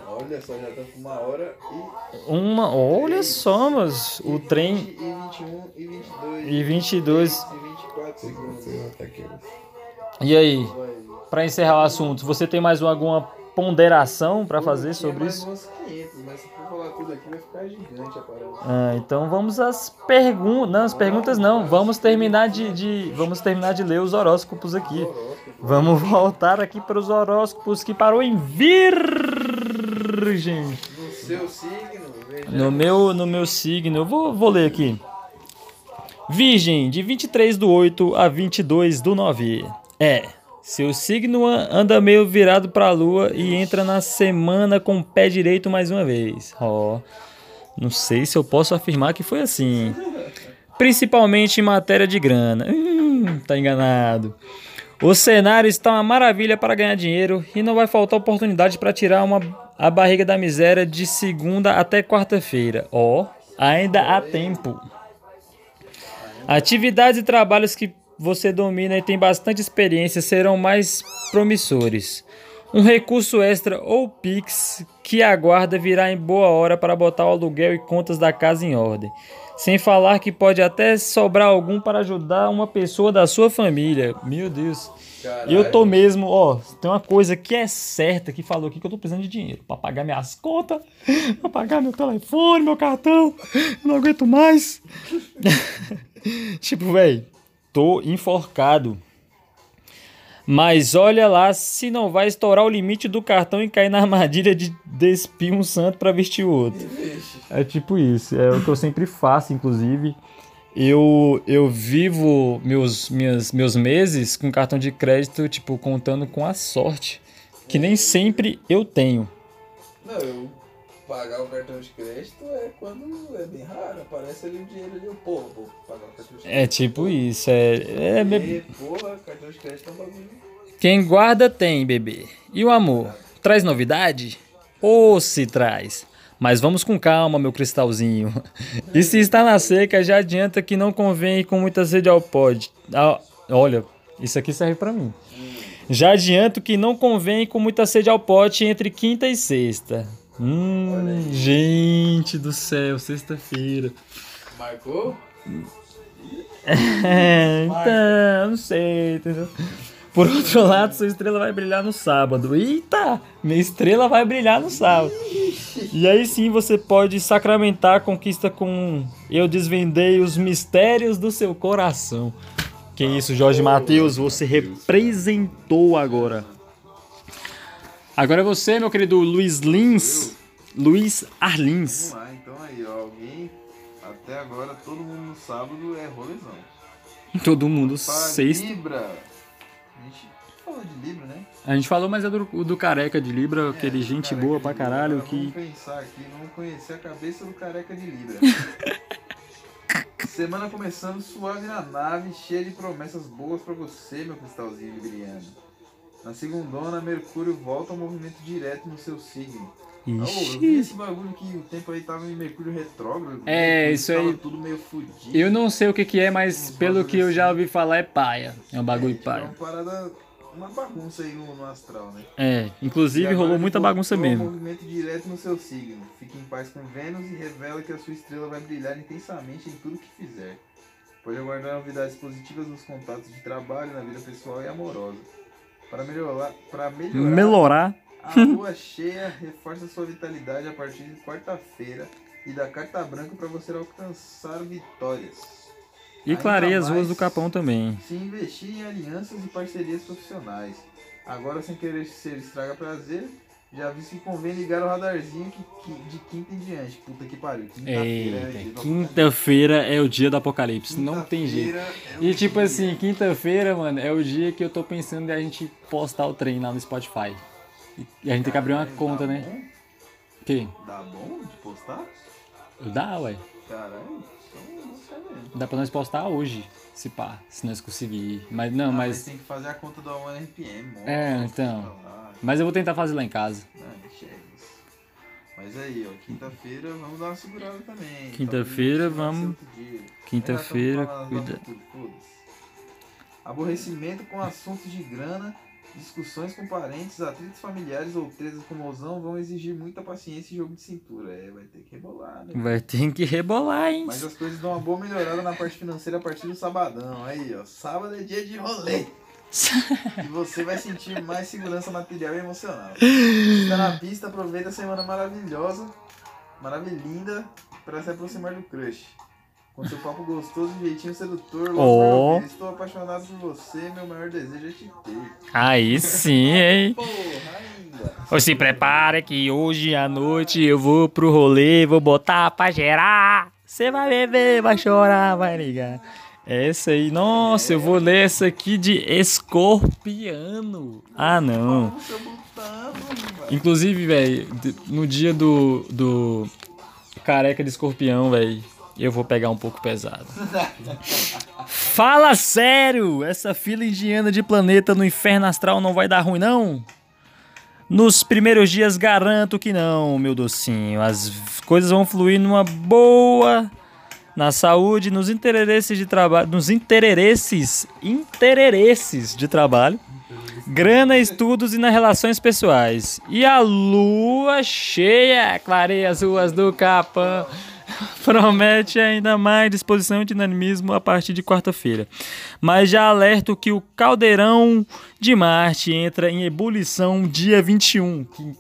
Olha só, já tá com uma hora e. Uma. Olha só, mas o e trem. 20, E 21, e 22. E 22. E 24 segundos. E aí, Vai. Pra encerrar o assunto, você tem mais alguma ponderação pra fazer Tinha sobre isso? umas 500, mas se for falar tudo aqui vai ficar gigante a parada. Ah, então vamos às perguntas. Não, as perguntas não. Vamos terminar de, de- vamos terminar de ler os horóscopos aqui. Vamos voltar aqui para os horóscopos que parou em Virgem. No seu signo. No meu, no meu signo, eu vou, vou ler aqui. Virgem, de 23 do 8 a 22 do 9. É, Seu signo an- anda meio virado pra lua e entra na semana com o pé direito mais uma vez. Ó, não sei se eu posso afirmar que foi assim. Principalmente em matéria de grana. Hum, tá enganado. O cenário está uma maravilha para ganhar dinheiro e não vai faltar oportunidade para tirar uma, a barriga da miséria de segunda até quarta-feira. Ó, ainda há tempo. Atividades e trabalhos que você domina e tem bastante experiência serão mais promissores. Um recurso extra ou Pix que aguarda virá em boa hora para botar o aluguel e contas da casa em ordem. Sem falar que pode até sobrar algum para ajudar uma pessoa da sua família. Meu Deus. Caralho. Eu tô mesmo, ó, tem uma coisa que é certa que falou aqui que eu tô precisando de dinheiro pra pagar minhas contas, pra pagar meu telefone, meu cartão. Eu não aguento mais. tipo, velho, tô enforcado. Mas olha lá se não vai estourar o limite do cartão e cair na armadilha de despir um santo pra vestir o outro. É tipo isso, é o que eu sempre faço, inclusive. Eu, eu vivo meus, minhas, meus meses com cartão de crédito, tipo, contando com a sorte, que nem sempre eu tenho. Não, eu pagar o cartão de crédito é quando é bem raro. Aparece ali o dinheiro ali, pô, vou pagar o cartão de crédito. É tipo isso, é, é E, porra, cartão de crédito é um bagulho. Quem guarda tem, bebê. E o amor? Traz novidade? Ou se traz? Mas vamos com calma, meu cristalzinho. E se está na seca, já adianta que não convém com muita sede ao pod. Ah, olha, isso aqui serve pra mim. Já adianto que não convém com muita sede ao pote entre quinta e sexta. Hum, gente do céu, sexta-feira. Marcou? É, então, não sei, entendeu? Por outro lado, sua estrela vai brilhar no sábado. Eita! Minha estrela vai brilhar no sábado. E aí sim você pode sacramentar a conquista com Eu desvendei os mistérios do seu coração. Que isso, Jorge Matheus, você representou agora. Agora é você, meu querido Luiz Lins. Luiz Arlins. Vamos lá, então aí, ó. Alguém, até agora, todo mundo no sábado é rolezão. Todo mundo Para sexta. Libra. A gente falou de Libra, né? A gente falou, mas é do, do careca de Libra, aquele É, gente careca boa pra Libra. caralho Agora que. Vamos pensar aqui, vamos conhecer a cabeça do careca de Libra. Semana começando suave na nave, cheia de promessas boas pra você, meu cristalzinho libriano. Na segundona, Mercúrio volta ao movimento direto no seu signo. Oh, vi Ixi. esse bagulho que o tempo aí tava em Mercúrio retrógrado. É, né? isso aí. tudo meio fudido. Eu não sei o que, que é, mas pelo que eu já bagulho ouvi falar é paia. É um bagulho é, tipo, paia. É uma parada, uma bagunça aí no, no astral, né? É, inclusive rolou muita bagunça mesmo. movimento direto no seu signo. Fique em paz com Vênus e revela que a sua estrela vai brilhar intensamente em tudo que fizer. Pode aguardar novidades positivas nos contatos de trabalho, na vida pessoal e amorosa. Para melhorar, para melhorar a lua cheia reforça sua vitalidade a partir de quarta-feira e dá carta branca para você alcançar vitórias. E Ainda clareia as ruas do Capão também. Se investir em alianças e parcerias profissionais. Agora, sem querer ser estraga prazer, já vi que convém ligar o radarzinho que, que- de quinta em diante. Puta que pariu. Quinta-feira é quinta-feira é o dia do apocalipse. Não tem jeito. É E tipo dia. assim, quinta-feira, mano, é o dia que eu tô pensando em a gente postar o trem lá no Spotify. E a gente tem que abrir uma conta, né? bom? Que? Dá bom de postar? Dá, ué. Caralho, então não sei mesmo. Dá pra nós postar hoje, se pá, se nós conseguir. Mas não, Ah, mas. tem que fazer a conta do One RPM, mano. É, então. Mas eu vou tentar fazer lá em casa. Isso. Mas aí, ó, quinta-feira vamos dar uma segurada também. Quinta-feira, vamos-. Quinta-feira, É, cuida. Aborrecimento com assuntos de grana, discussões com parentes, atritos familiares ou presas com mozão vão exigir muita paciência e jogo de cintura. É, vai ter que rebolar, né? Vai ter que rebolar, hein? Mas as coisas dão uma boa melhorada na parte financeira a partir do sabadão. Aí, ó, sábado é dia de rolê. e você vai sentir mais segurança material e emocional. Está na pista, aproveita a semana maravilhosa, maravilhinda, para se aproximar do crush. Com seu papo gostoso jeitinho sedutor, ouvir, estou apaixonado por você, meu maior desejo é te ter. Aí sim, hein? Porra, ainda. Se prepara que hoje à noite eu vou pro rolê, vou botar pra gerar. Você vai beber, vai chorar, vai ligar. Essa aí, nossa, eu vou ler essa aqui de escorpiano. Ah, não. Inclusive, velho, no dia do, do careca de escorpião, velho, eu vou pegar um pouco pesado. Fala sério! Essa fila indiana de planeta no inferno astral não vai dar ruim, não? Nos primeiros dias garanto que não, meu docinho. As coisas vão fluir numa boa na saúde, nos interesses de trabalho, nos interesses, interesses de trabalho, grana, estudos e nas relações pessoais. E a lua cheia clareia as ruas do Capão. Promete ainda mais disposição e dinamismo a partir de quarta-feira. Mas já alerto que o caldeirão de Marte entra em ebulição dia 21, que,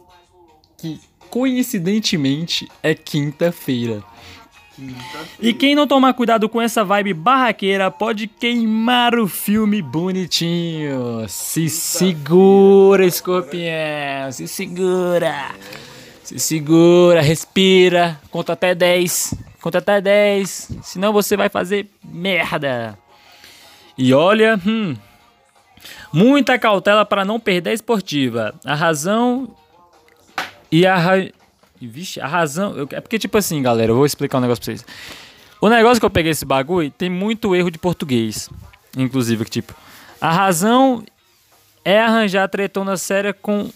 que coincidentemente é quinta-feira. E quem não tomar cuidado com essa vibe barraqueira pode queimar o filme bonitinho. Se segura, escorpião. Se segura. Se segura, respira. Conta até 10. Conta até 10. Senão você vai fazer merda. E olha, hum, muita cautela para não perder a esportiva. A razão e a, Vixe, a razão. eu- É porque, tipo assim, galera, eu vou explicar um negócio pra vocês. O negócio que eu peguei esse bagulho tem muito erro de português. Inclusive, que, tipo, a razão é arranjar tretona séria com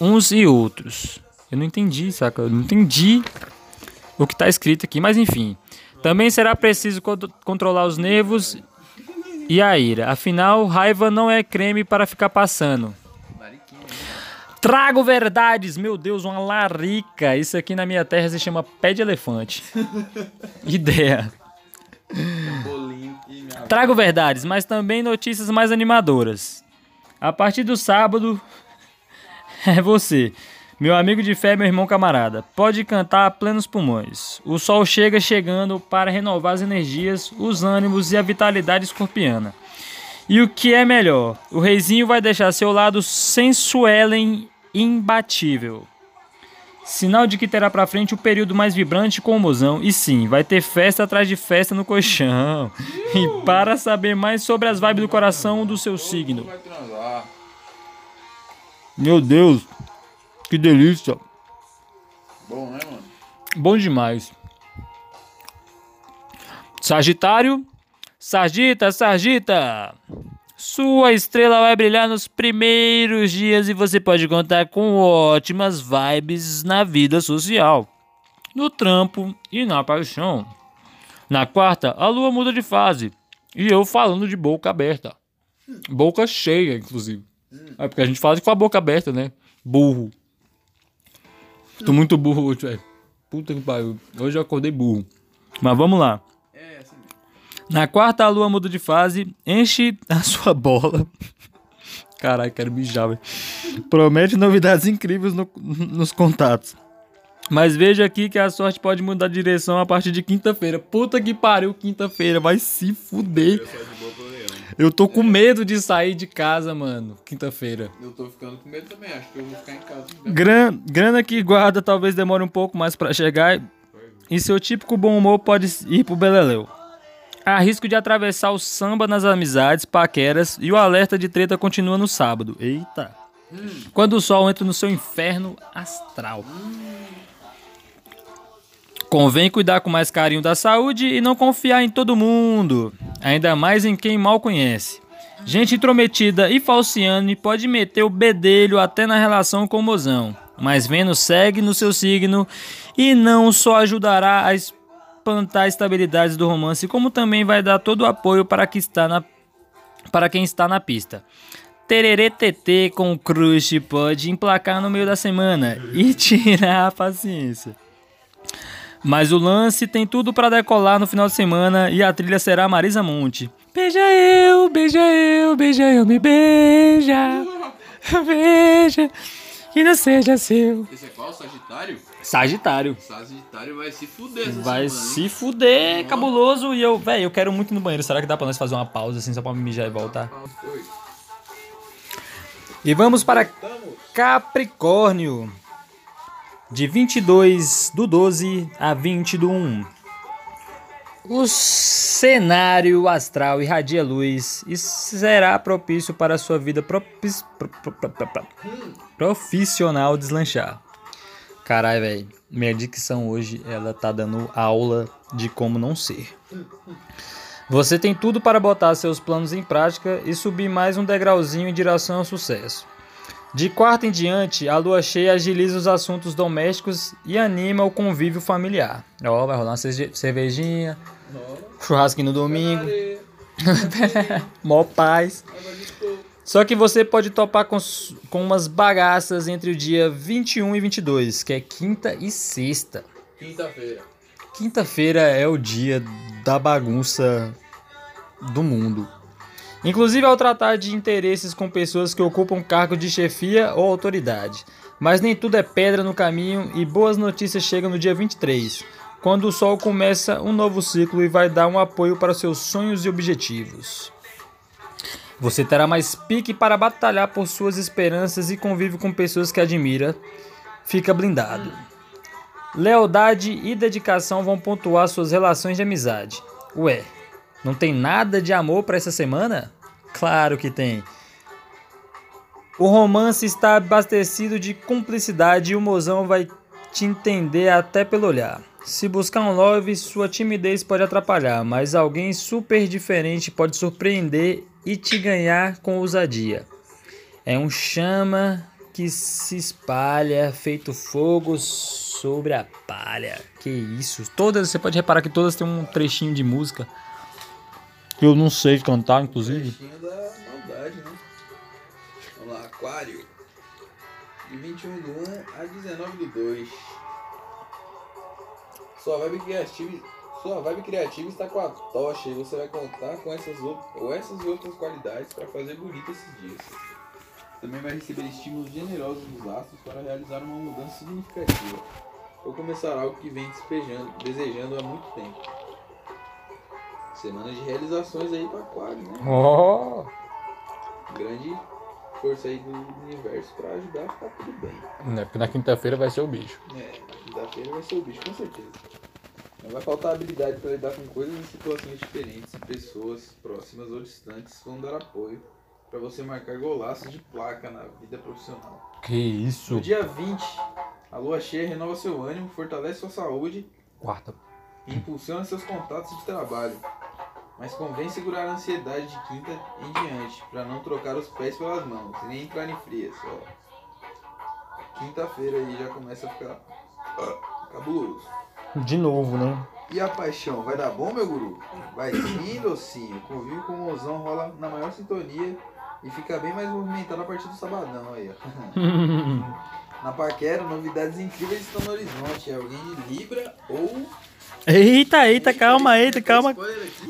uns e outros. Eu não entendi, saca? Eu não entendi o que tá escrito aqui, mas enfim. Também será preciso co- controlar os nervos e a ira. Afinal, raiva não é creme para ficar passando. Trago verdades, meu Deus, uma larica. Isso aqui na minha terra se chama pé de elefante. Ideia. Trago verdades, mas também notícias mais animadoras. A partir do sábado, é você, meu amigo de fé, meu irmão camarada. Pode cantar a plenos pulmões. O sol chega chegando para renovar as energias, os ânimos e a vitalidade escorpiana. E o que é melhor, o reizinho vai deixar seu lado sensuelen imbatível. Sinal de que terá pra frente o período mais vibrante com o mozão. E sim, vai ter festa atrás de festa no colchão. E para saber mais sobre as vibes do coração do seu signo. Meu Deus, que delícia. Bom, né, mano? Bom demais. Sagitário, Sargita, Sargita. Sua estrela vai brilhar nos primeiros dias e você pode contar com ótimas vibes na vida social, no trampo e na paixão. Na quarta, a lua muda de fase e eu falando de boca aberta. Boca cheia, inclusive. É porque a gente fala com a boca aberta, né? Burro. Tô muito burro hoje, velho. Puta que pariu. Hoje eu acordei burro. Mas vamos lá. Na quarta, a lua muda de fase, enche a sua bola. Caralho, quero mijar, velho. Promete novidades incríveis no- nos contatos. Mas veja aqui que a sorte pode mudar de direção a partir de quinta-feira. Puta que pariu, quinta-feira. Vai se fuder. Eu tô com medo de sair de casa, mano. Quinta-feira. Eu tô ficando com medo também, acho que eu vou ficar em casa. Gran, grana que guarda talvez demore um pouco mais pra chegar e seu típico bom humor pode ir pro beleléu. Há risco de atravessar o samba nas amizades, paqueras e o alerta de treta continua no sábado. Eita! Quando o sol entra no seu inferno astral. Convém cuidar com mais carinho da saúde e não confiar em todo mundo, ainda mais em quem mal conhece. Gente intrometida e falciane pode meter o bedelho até na relação com o mozão, mas Vênus segue no seu signo e não só ajudará a espantar estabilidades do romance, como também vai dar todo o apoio para, que está na, para quem está na pista. Tererê TT com o crush pode emplacar no meio da semana e tirar a paciência. Mas o lance tem tudo pra decolar no final de semana e a trilha será Marisa Monte. Beija eu, beija eu, beija eu, me beija. Beija, que não seja seu. Esse é qual? Sagitário? Sagitário. Sagitário vai se fuder essa Vai semana, se hein? fuder, cabuloso. E eu, velho, eu quero muito ir no banheiro. Será que dá pra nós fazer uma pausa assim, só pra mijar e voltar? E vamos para Capricórnio. De 22 do 12 a 20 do 1. O cenário astral irradia luz e será propício para a sua vida propis, pro, pro, pro, profissional deslanchar. Caralho, velho. Minha dicção hoje, ela tá dando aula de como não ser. Você tem tudo para botar seus planos em prática e subir mais um degrauzinho em direção ao sucesso. De quarta em diante, a lua cheia agiliza os assuntos domésticos e anima o convívio familiar. Ó, vai rolar uma cervejinha, churrasquinho no domingo, mó paz. Só que você pode topar com, com umas bagaças entre o dia 21 e 22, que é quinta e sexta. Quinta-feira. Quinta-feira é o dia da bagunça do mundo. Inclusive ao tratar de interesses com pessoas que ocupam cargo de chefia ou autoridade. Mas nem tudo é pedra no caminho e boas notícias chegam no dia 23, quando o sol começa um novo ciclo e vai dar um apoio para seus sonhos e objetivos. Você terá mais pique para batalhar por suas esperanças e convive com pessoas que admira. Fica blindado. Lealdade e dedicação vão pontuar suas relações de amizade. Ué, não tem nada de amor para essa semana? Claro que tem. O romance está abastecido de cumplicidade e o mozão vai te entender até pelo olhar. Se buscar um love, sua timidez pode atrapalhar, mas alguém super diferente pode surpreender e te ganhar com ousadia. É um chama que se espalha, feito fogo sobre a palha. Que isso? Todas, você pode reparar que todas têm um trechinho de música. Que eu não sei cantar, inclusive. Trechinho da maldade, né? Vamos lá, Aquário. De 21 do 1 a 19 do 2. Sua vibe criativa, sua vibe criativa está com a tocha e você vai contar com essas ou essas e outras qualidades para fazer bonito esses dias. Também vai receber estímulos generosos dos astros para realizar uma mudança significativa ou começar algo que vem desejando há muito tempo. Semana de realizações aí para Aquário, né? Oh! Grande força aí do universo para ajudar a ficar tudo bem. Né, porque na quinta-feira vai ser o bicho. É, quinta-feira vai ser o bicho, com certeza. Não vai faltar habilidade para lidar com coisas e situações diferentes e pessoas próximas ou distantes vão dar apoio para você marcar golaços de placa na vida profissional. Que isso? No dia 20, a lua cheia renova seu ânimo, fortalece sua saúde Quarta. e impulsiona seus contatos de trabalho. Mas convém segurar a ansiedade de quinta em diante, para não trocar os pés pelas mãos e nem entrar em frias. Ó. Quinta-feira aí já começa a ficar cabuloso. De novo, né? E a paixão, vai dar bom, meu guru? Vai sim, docinho. Convívio com o mozão rola na maior sintonia e fica bem mais movimentado a partir do sabadão aí, ó. Na paquera, novidades incríveis estão no horizonte. É alguém de Libra ou. Eita, eita, calma, eita, calma.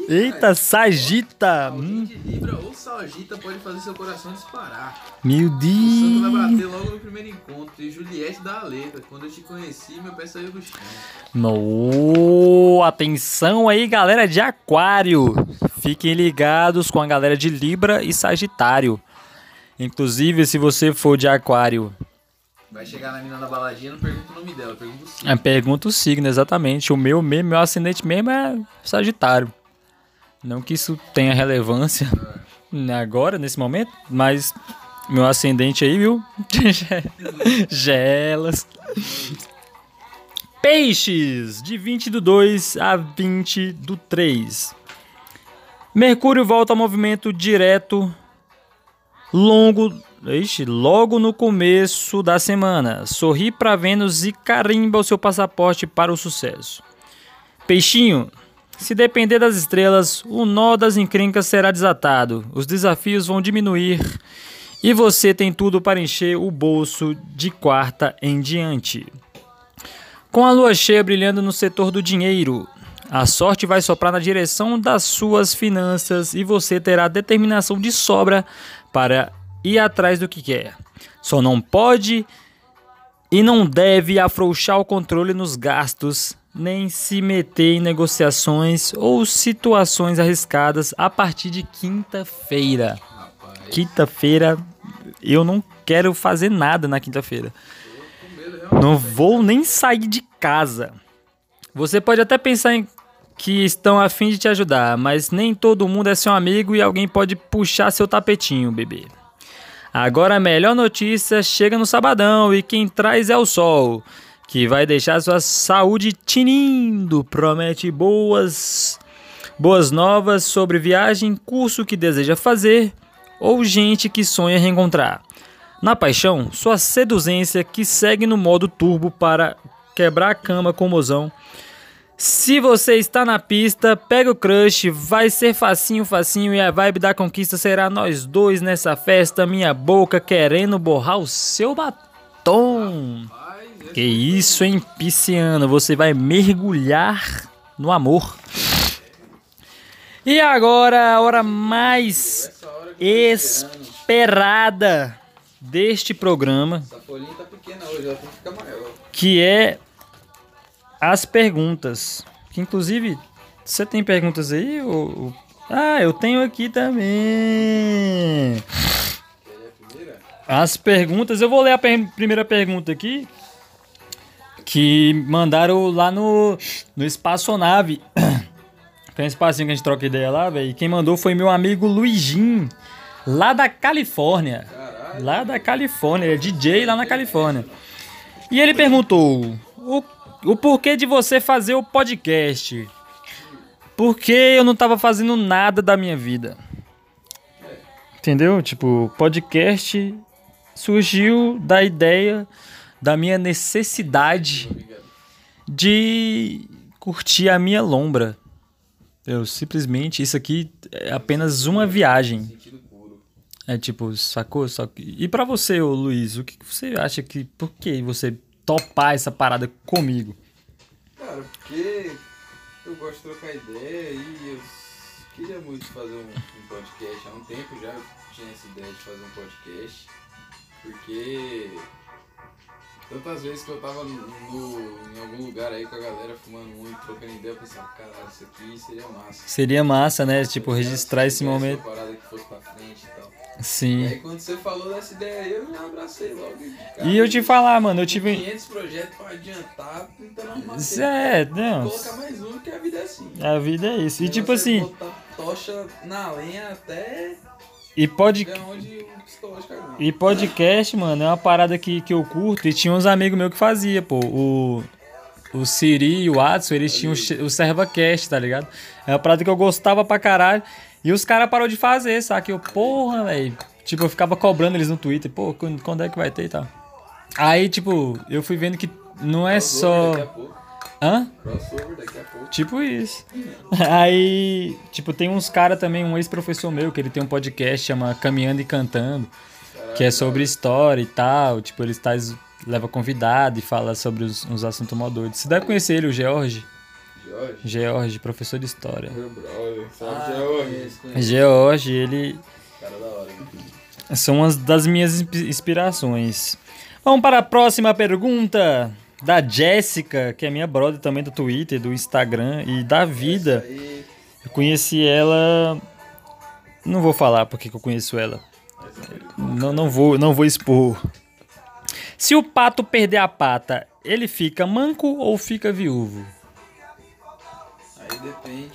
Eita. Sagita. Alguém de Libra ou Salgita pode fazer seu coração disparar. Meu O santo vai Deus. bater logo no primeiro encontro. E Juliette. Quando eu te conheci, meu pé saiu do chão. No, atenção aí, galera de Aquário. Fiquem ligados com a galera de Libra e Sagitário. Inclusive, se você for de Aquário, Vai chegar na mina da baladinha, não pergunta o nome dela, pergunta o signo. é, pergunta o signo exatamente. O meu mesmo, meu ascendente mesmo é Sagitário. Não que isso tenha relevância né, agora, nesse momento, mas meu ascendente aí, viu? Gelas. Peixes, de 20 do 2 a 20 do 3. Mercúrio volta ao movimento direto, longo, ixi, logo no começo da semana. Sorri para Vênus e carimba o seu passaporte para o sucesso. Peixinho, se depender das estrelas, o nó das encrencas será desatado, os desafios vão diminuir e você tem tudo para encher o bolso de quarta em diante. Com a lua cheia brilhando no setor do dinheiro, a sorte vai soprar na direção das suas finanças e você terá determinação de sobra para ir atrás do que quer. Só não pode e não deve afrouxar o controle nos gastos, nem se meter em negociações ou situações arriscadas a partir de quinta-feira. Quinta-feira eu não quero fazer nada na quinta-feira. Não vou nem sair de casa. Você pode até pensar em que estão a fim de te ajudar, mas nem todo mundo é seu amigo e alguém pode puxar seu tapetinho, bebê. Agora a melhor notícia chega no sabadão e quem traz é o sol, que vai deixar sua saúde tinindo, promete boas boas novas sobre viagem, curso que deseja fazer ou gente que sonha reencontrar. Na paixão, sua seduzência que segue no modo turbo para quebrar a cama com o mozão. Se você está na pista, pega o crush, vai ser facinho, facinho e a vibe da conquista será nós dois nessa festa, minha boca querendo borrar o seu batom. Que isso, hein, pisciano, você vai mergulhar no amor. E agora a hora mais hora esperada deste programa, Essa folhinha tá pequena hoje, ela tem que ficar maior. que é as perguntas. Que inclusive, você tem perguntas aí? Ou... Ah, eu tenho aqui também. As perguntas, eu vou ler a per- primeira pergunta aqui. Que mandaram lá no, no Espaçonave. Tem um espacinho que a gente troca ideia lá, velho. E quem mandou foi meu amigo Luizinho, lá da Califórnia. Caralho. Lá da Califórnia, ele é DJ lá na Califórnia. E ele perguntou: o, o porquê de você fazer o podcast? Porque eu não tava fazendo nada da minha vida. Entendeu? Tipo, podcast surgiu da ideia da minha necessidade de curtir a minha lombra. Eu simplesmente, isso aqui é apenas uma viagem. É tipo, sacou? Só que... E pra você, Luiz, o que você acha que. Por que você topar essa parada comigo? Cara, porque eu gosto de trocar ideia e eu queria muito fazer um, um podcast. Há um tempo já tinha essa ideia de fazer um podcast. Porque tantas vezes que eu tava no, no- em algum lugar aí com a galera fumando muito, trocando ideia, eu pensava, caralho, isso aqui seria massa. Seria massa, né? Tipo, registrar esse tivesse momento. Uma parada que fosse pra frente e tal. E Sim. aí quando você falou dessa ideia aí, eu já abracei logo. cara. E eu te falar, mano, eu tive. 500 projetos pra adiantar, tentando arrumar É, não. Colocar mais um, que a vida é assim. A vida é isso. E tipo é assim, Botar tocha na lenha até e, pod... aguenta. e podcast, mano, é uma parada que, que eu curto. E tinha uns amigos meus que fazia, pô. O, o Siri e o Adson, eles tinham o ServaCast, tá ligado? É uma parada que eu gostava pra caralho. E os caras pararam de fazer, sabe? Eu, porra, velho. Tipo, eu ficava cobrando eles no Twitter, pô, quando, é que vai ter e tal. Aí, tipo, eu fui vendo que não é Crossover Daqui a só. pouco. Hã? Crossover daqui a pouco. Tipo isso. Aí, tipo, tem uns caras também, um ex-professor meu, que ele tem um podcast chama Caminhando e Cantando, que é sobre história e tal. Tipo, ele traz, leva convidado e fala sobre os, uns assuntos mó doidos. Você deve conhecer ele, o George. George, professor de história. Meu brother. Salve, Ah, conheço. George, ele Cara da hora. são umas das minhas inspi- inspirações. Vamos para a próxima pergunta da Jéssica, que é minha brother também do Twitter, do Instagram e da vida. Eu conheci ela. Não vou falar porque que eu conheço ela. Não, não vou, não vou expor. Se o pato perder a pata, ele fica manco ou fica viúvo? Aí depende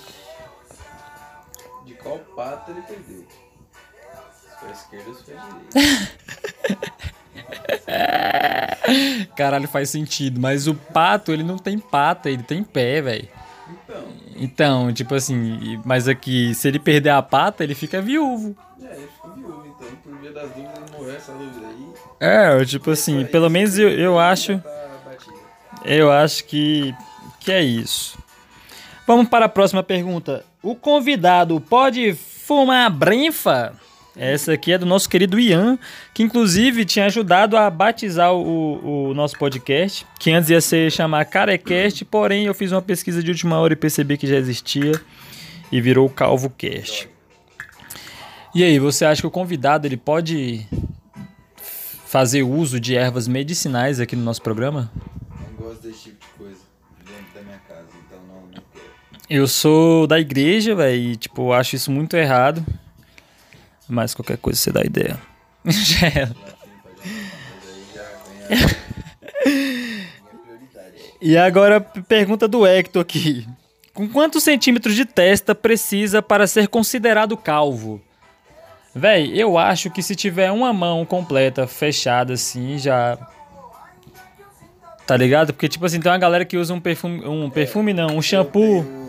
de qual pato ele perdeu. Se for a esquerda ou se for direita. Caralho, faz sentido. Mas o pato, ele não tem pata, ele tem pé, velho. Então, Então, tipo assim, mas aqui, se ele perder a pata, ele fica viúvo. é, ele ficou viúvo. Então, por via das dúvidas, ele morreu essa dúvida aí. É, tipo assim, pelo menos eu, eu acho. Tá. Eu acho que, que é isso. Vamos para a próxima pergunta. O convidado pode fumar brinfa? Essa aqui é do nosso querido Ian, que inclusive tinha ajudado a batizar o, o nosso podcast, que antes ia ser chamar Carecast, porém eu fiz uma pesquisa de última hora e percebi que já existia e virou CalvoCast. E aí, você acha que o convidado ele pode fazer uso de ervas medicinais aqui no nosso programa? Não gosto desse tipo de Eu sou da igreja, velho, e tipo, acho isso muito errado. Mas qualquer coisa você dá ideia. Já. Latim pra jantar, mas aí já vem a minha prioridade. e agora, pergunta do Hector aqui. Com quantos centímetros de testa precisa para ser considerado calvo? Véi, eu acho que se tiver uma mão completa, fechada assim, já. Tá ligado? Porque, tipo assim, tem uma galera que usa um perfume. Um perfume não, um shampoo.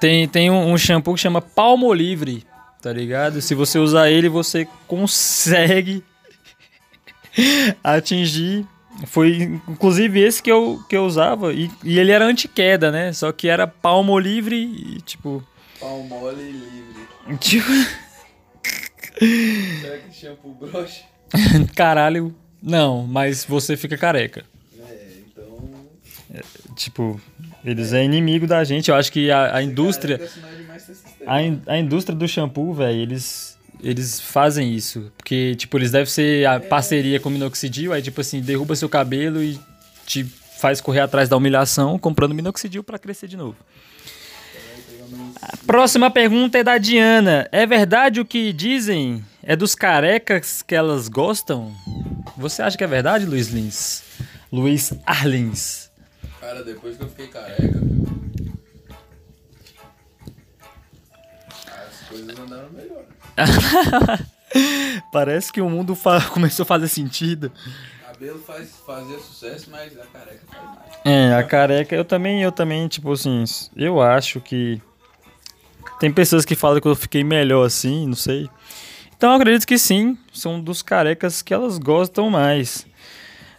Tem, tem um, um shampoo que chama Palmolive, tá ligado? Se você usar ele, você consegue atingir. Foi inclusive esse que eu, que eu usava. E, e ele era anti-queda, né? Só que era Palmolive e tipo. E livre. tipo Será que shampoo brocha? caralho. Não, mas você fica careca. É, então. Tipo, eles é inimigo da gente. Eu acho que a, a indústria. É. A, in- a indústria do shampoo, velho, eles, eles fazem isso. Porque, tipo, eles devem ser a parceria com o minoxidil, aí, tipo assim, derruba seu cabelo e te faz correr atrás da humilhação comprando minoxidil pra crescer de novo. A próxima pergunta é da Diana. É verdade o que dizem? É dos carecas que elas gostam? Você acha que é verdade, Luiz Lins? Luiz Arlins. Cara, depois que eu fiquei careca. As coisas andaram melhor. Parece que o mundo começou a fazer sentido. Cabelo faz, fazia sucesso, mas a careca faz mais. É, a careca, eu também, eu também, tipo assim, eu acho que. Tem pessoas que falam que eu fiquei melhor assim, não sei. Então eu acredito que sim, são dos carecas que elas gostam mais.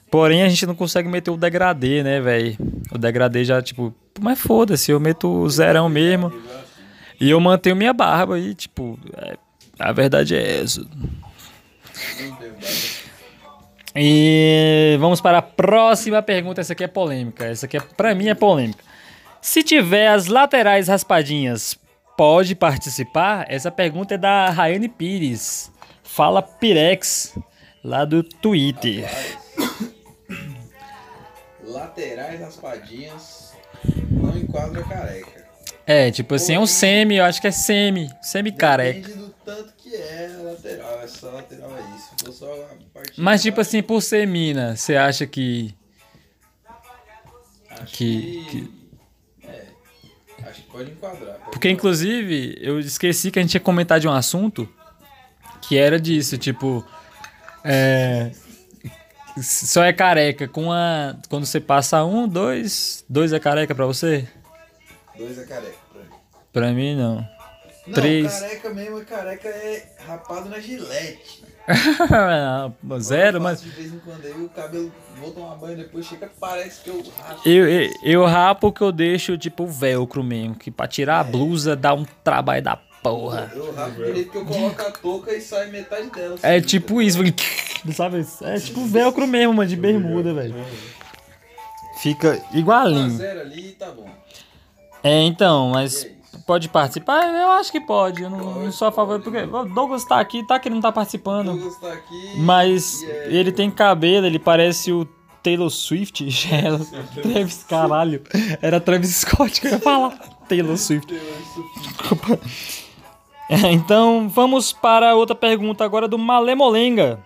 Porém, a gente não consegue meter o degradê, né, velho? O degradê já, tipo, mas foda-se, eu meto o zerão mesmo. E eu mantenho minha barba e, tipo, é, a verdade é essa. E vamos para a próxima pergunta. Essa aqui é polêmica. Essa aqui, é, pra mim, é polêmica. Se tiver as laterais raspadinhas, pode participar? Essa pergunta é da Rayane Pires. Fala Pirex, lá do Twitter. Laterais raspadinhas não enquadra careca. É, tipo assim, é um semi, eu acho que é semi, semi-careca. Depende do tanto que é lateral. Essa lateral é isso. Só Mas, tipo assim, por ser mina, você acha que. acho que- que. É. Acho que pode enquadrar. pode Porque, inclusive, eu esqueci que a gente ia comentar de um assunto que era disso, tipo. É. Só é careca com a. Quando você passa um, dois. Dois é careca pra você? Dois é careca pra mim. Pra mim, não. Não, Três. careca mesmo, careca é rapado na gilete. Não, Zero, mas. De vez em quando aí o cabelo vou tomar banho depois chega parece que eu raspo. Eu, eu, eu rapo que eu deixo, tipo, velcro mesmo. Que pra tirar a blusa dá um trabalho da porra. Eu direito que eu coloco a touca e sai metade dela. É assim, tipo isso, sabe? É tipo velcro mesmo, mano, de bermuda, velho. Fica Tá igualinho. zero ali tá bom. É, então, mas é pode participar? Eu acho que pode. Eu não, não sou a favor, porque o Douglas tá aqui, tá que ele não tá participando. Douglas tá aqui. Mas é- ele tem cabelo, ele parece o Taylor Swift. Travis, caralho. Era Travis Scott que eu ia falar. Taylor Swift. Desculpa. É, Então, vamos para outra pergunta agora do Malemolenga.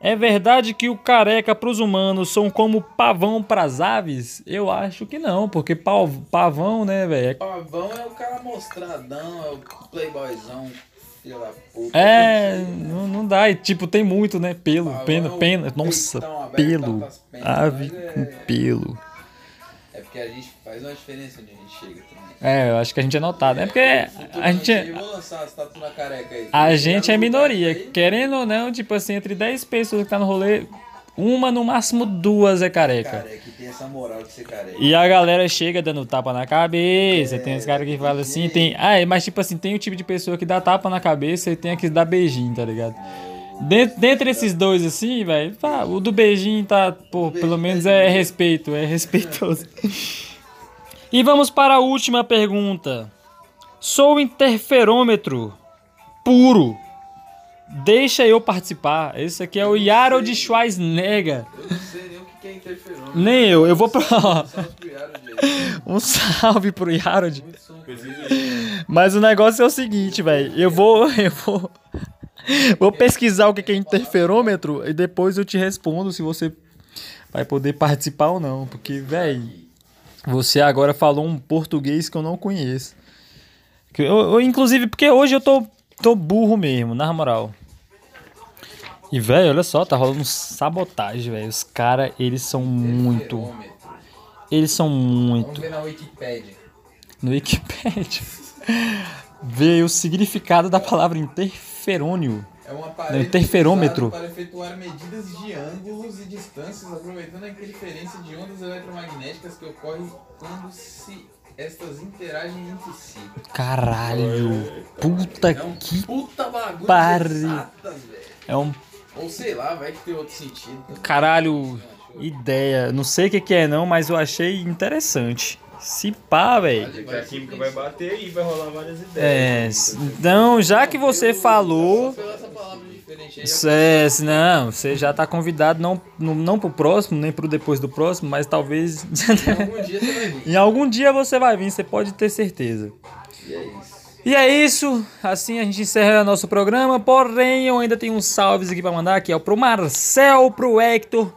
É verdade que o careca pros humanos são como pavão pras aves? Eu acho que não, porque pau- pavão, né, velho? Pavão é o cara mostradão, é o playboyzão, puta. É, não, não dá. E, tipo, tem muito, né? Pelo, Pavão pena, é pena. Nossa, aberto, pelo. as penas, Ave mas com é- pelo. É porque a gente faz uma diferença onde a gente chega. É, eu acho que a gente é notado. É porque a gente, é- vou lançar as tatu na careca aí. a gente é minoria. Querendo ou não, tipo assim, entre 10 pessoas que tá no rolê, uma, no máximo duas é careca. Careca, tem essa moral de ser careca. E a galera chega dando tapa na cabeça, tem os caras que falam assim, tem. Ah, é, mas tipo assim, tem o tipo de pessoa que dá tapa na cabeça e tem a que dá beijinho, tá ligado? Dentre, dentre esses dois, assim, velho, tá, o do beijinho tá, pô, pelo menos é respeito, é respeitoso. E vamos para a última pergunta. Sou interferômetro puro. Deixa eu participar. Esse aqui é o Harold Schwarzenegger. Eu não sei nem o que é interferômetro. Nem eu, eu vou gente. Um salve pro Harold. Muito som. Mas o negócio é o seguinte, velho. Eu vou. Eu vou. Vou pesquisar o que que é interferômetro e depois eu te respondo se você vai poder participar ou não. Porque, velho. Você agora falou um português que eu não conheço. Eu, eu- inclusive, porque hoje eu tô, tô burro mesmo, na moral. E, velho, olha só, tá rolando sabotagem, velho. Os caras, eles são muito. Eles são muito. Vamos ver na Wikipédia. No Wikipedia. Vê o significado da palavra interferônio. É um aparelho interferômetro. para efetuar medidas de ângulos e distâncias, aproveitando a interferência de ondas eletromagnéticas que ocorrem quando se estas interagem entre si. Caralho. Puta É um que. puta bagulho velho. É um Ou sei lá, vai que tem outro sentido. caralho. Ideia. Não sei o que, que é, não, mas eu achei interessante. Se pá, velho. A química se vai bater e vai rolar várias ideias. É. s- Então, já que você falou. É, não, você já tá convidado não, não, não pro próximo, nem pro depois do próximo, mas talvez. Algum dia você vai vir. em algum dia você vai vir, você pode ter certeza. E é isso. E é isso, assim a gente encerra nosso programa, porém eu ainda tenho uns salves aqui pra mandar, que é pro Marcel, pro Hector,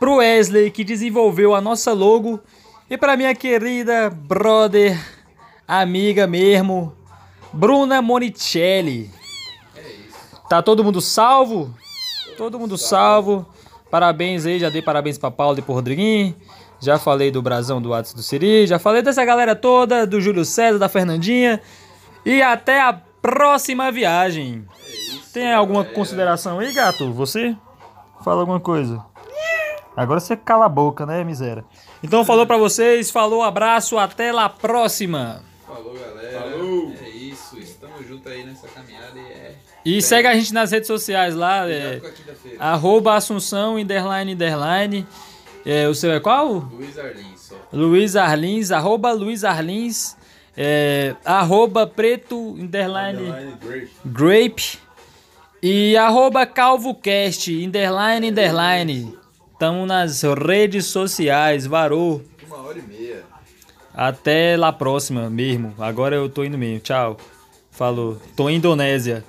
pro Wesley, que desenvolveu a nossa logo, e pra minha querida brother, amiga mesmo, Bruna Monicelli. Tá todo mundo salvo? Todo mundo salvo. Parabéns aí, já dei parabéns pra Paulo e pro Rodriguinho. Já falei do Brasão, do Atos do Siri. Já falei dessa galera toda, do Júlio César, da Fernandinha. E até a próxima viagem. Tem alguma consideração aí, gato? Você? Fala alguma coisa. Agora você cala a boca, né, miséria? Então falou pra vocês, falou, abraço, até lá próxima. Falou, galera. Falou. É isso. Estamos juntos aí nessa caminhada e é. E segue a gente nas redes sociais lá, é, arroba Assunção, underline, underline. É, o seu é qual? Luiz Arlins só. Luiz Arlins, arroba Luiz Arlins, é, arroba preto, underline, Underline Grape. grape e arroba calvocast, underline, underline. Tamo nas redes sociais, varou. Uma hora e meia. Até lá próxima mesmo. Agora eu tô indo mesmo. Tchau. Falou. Tô em Indonésia.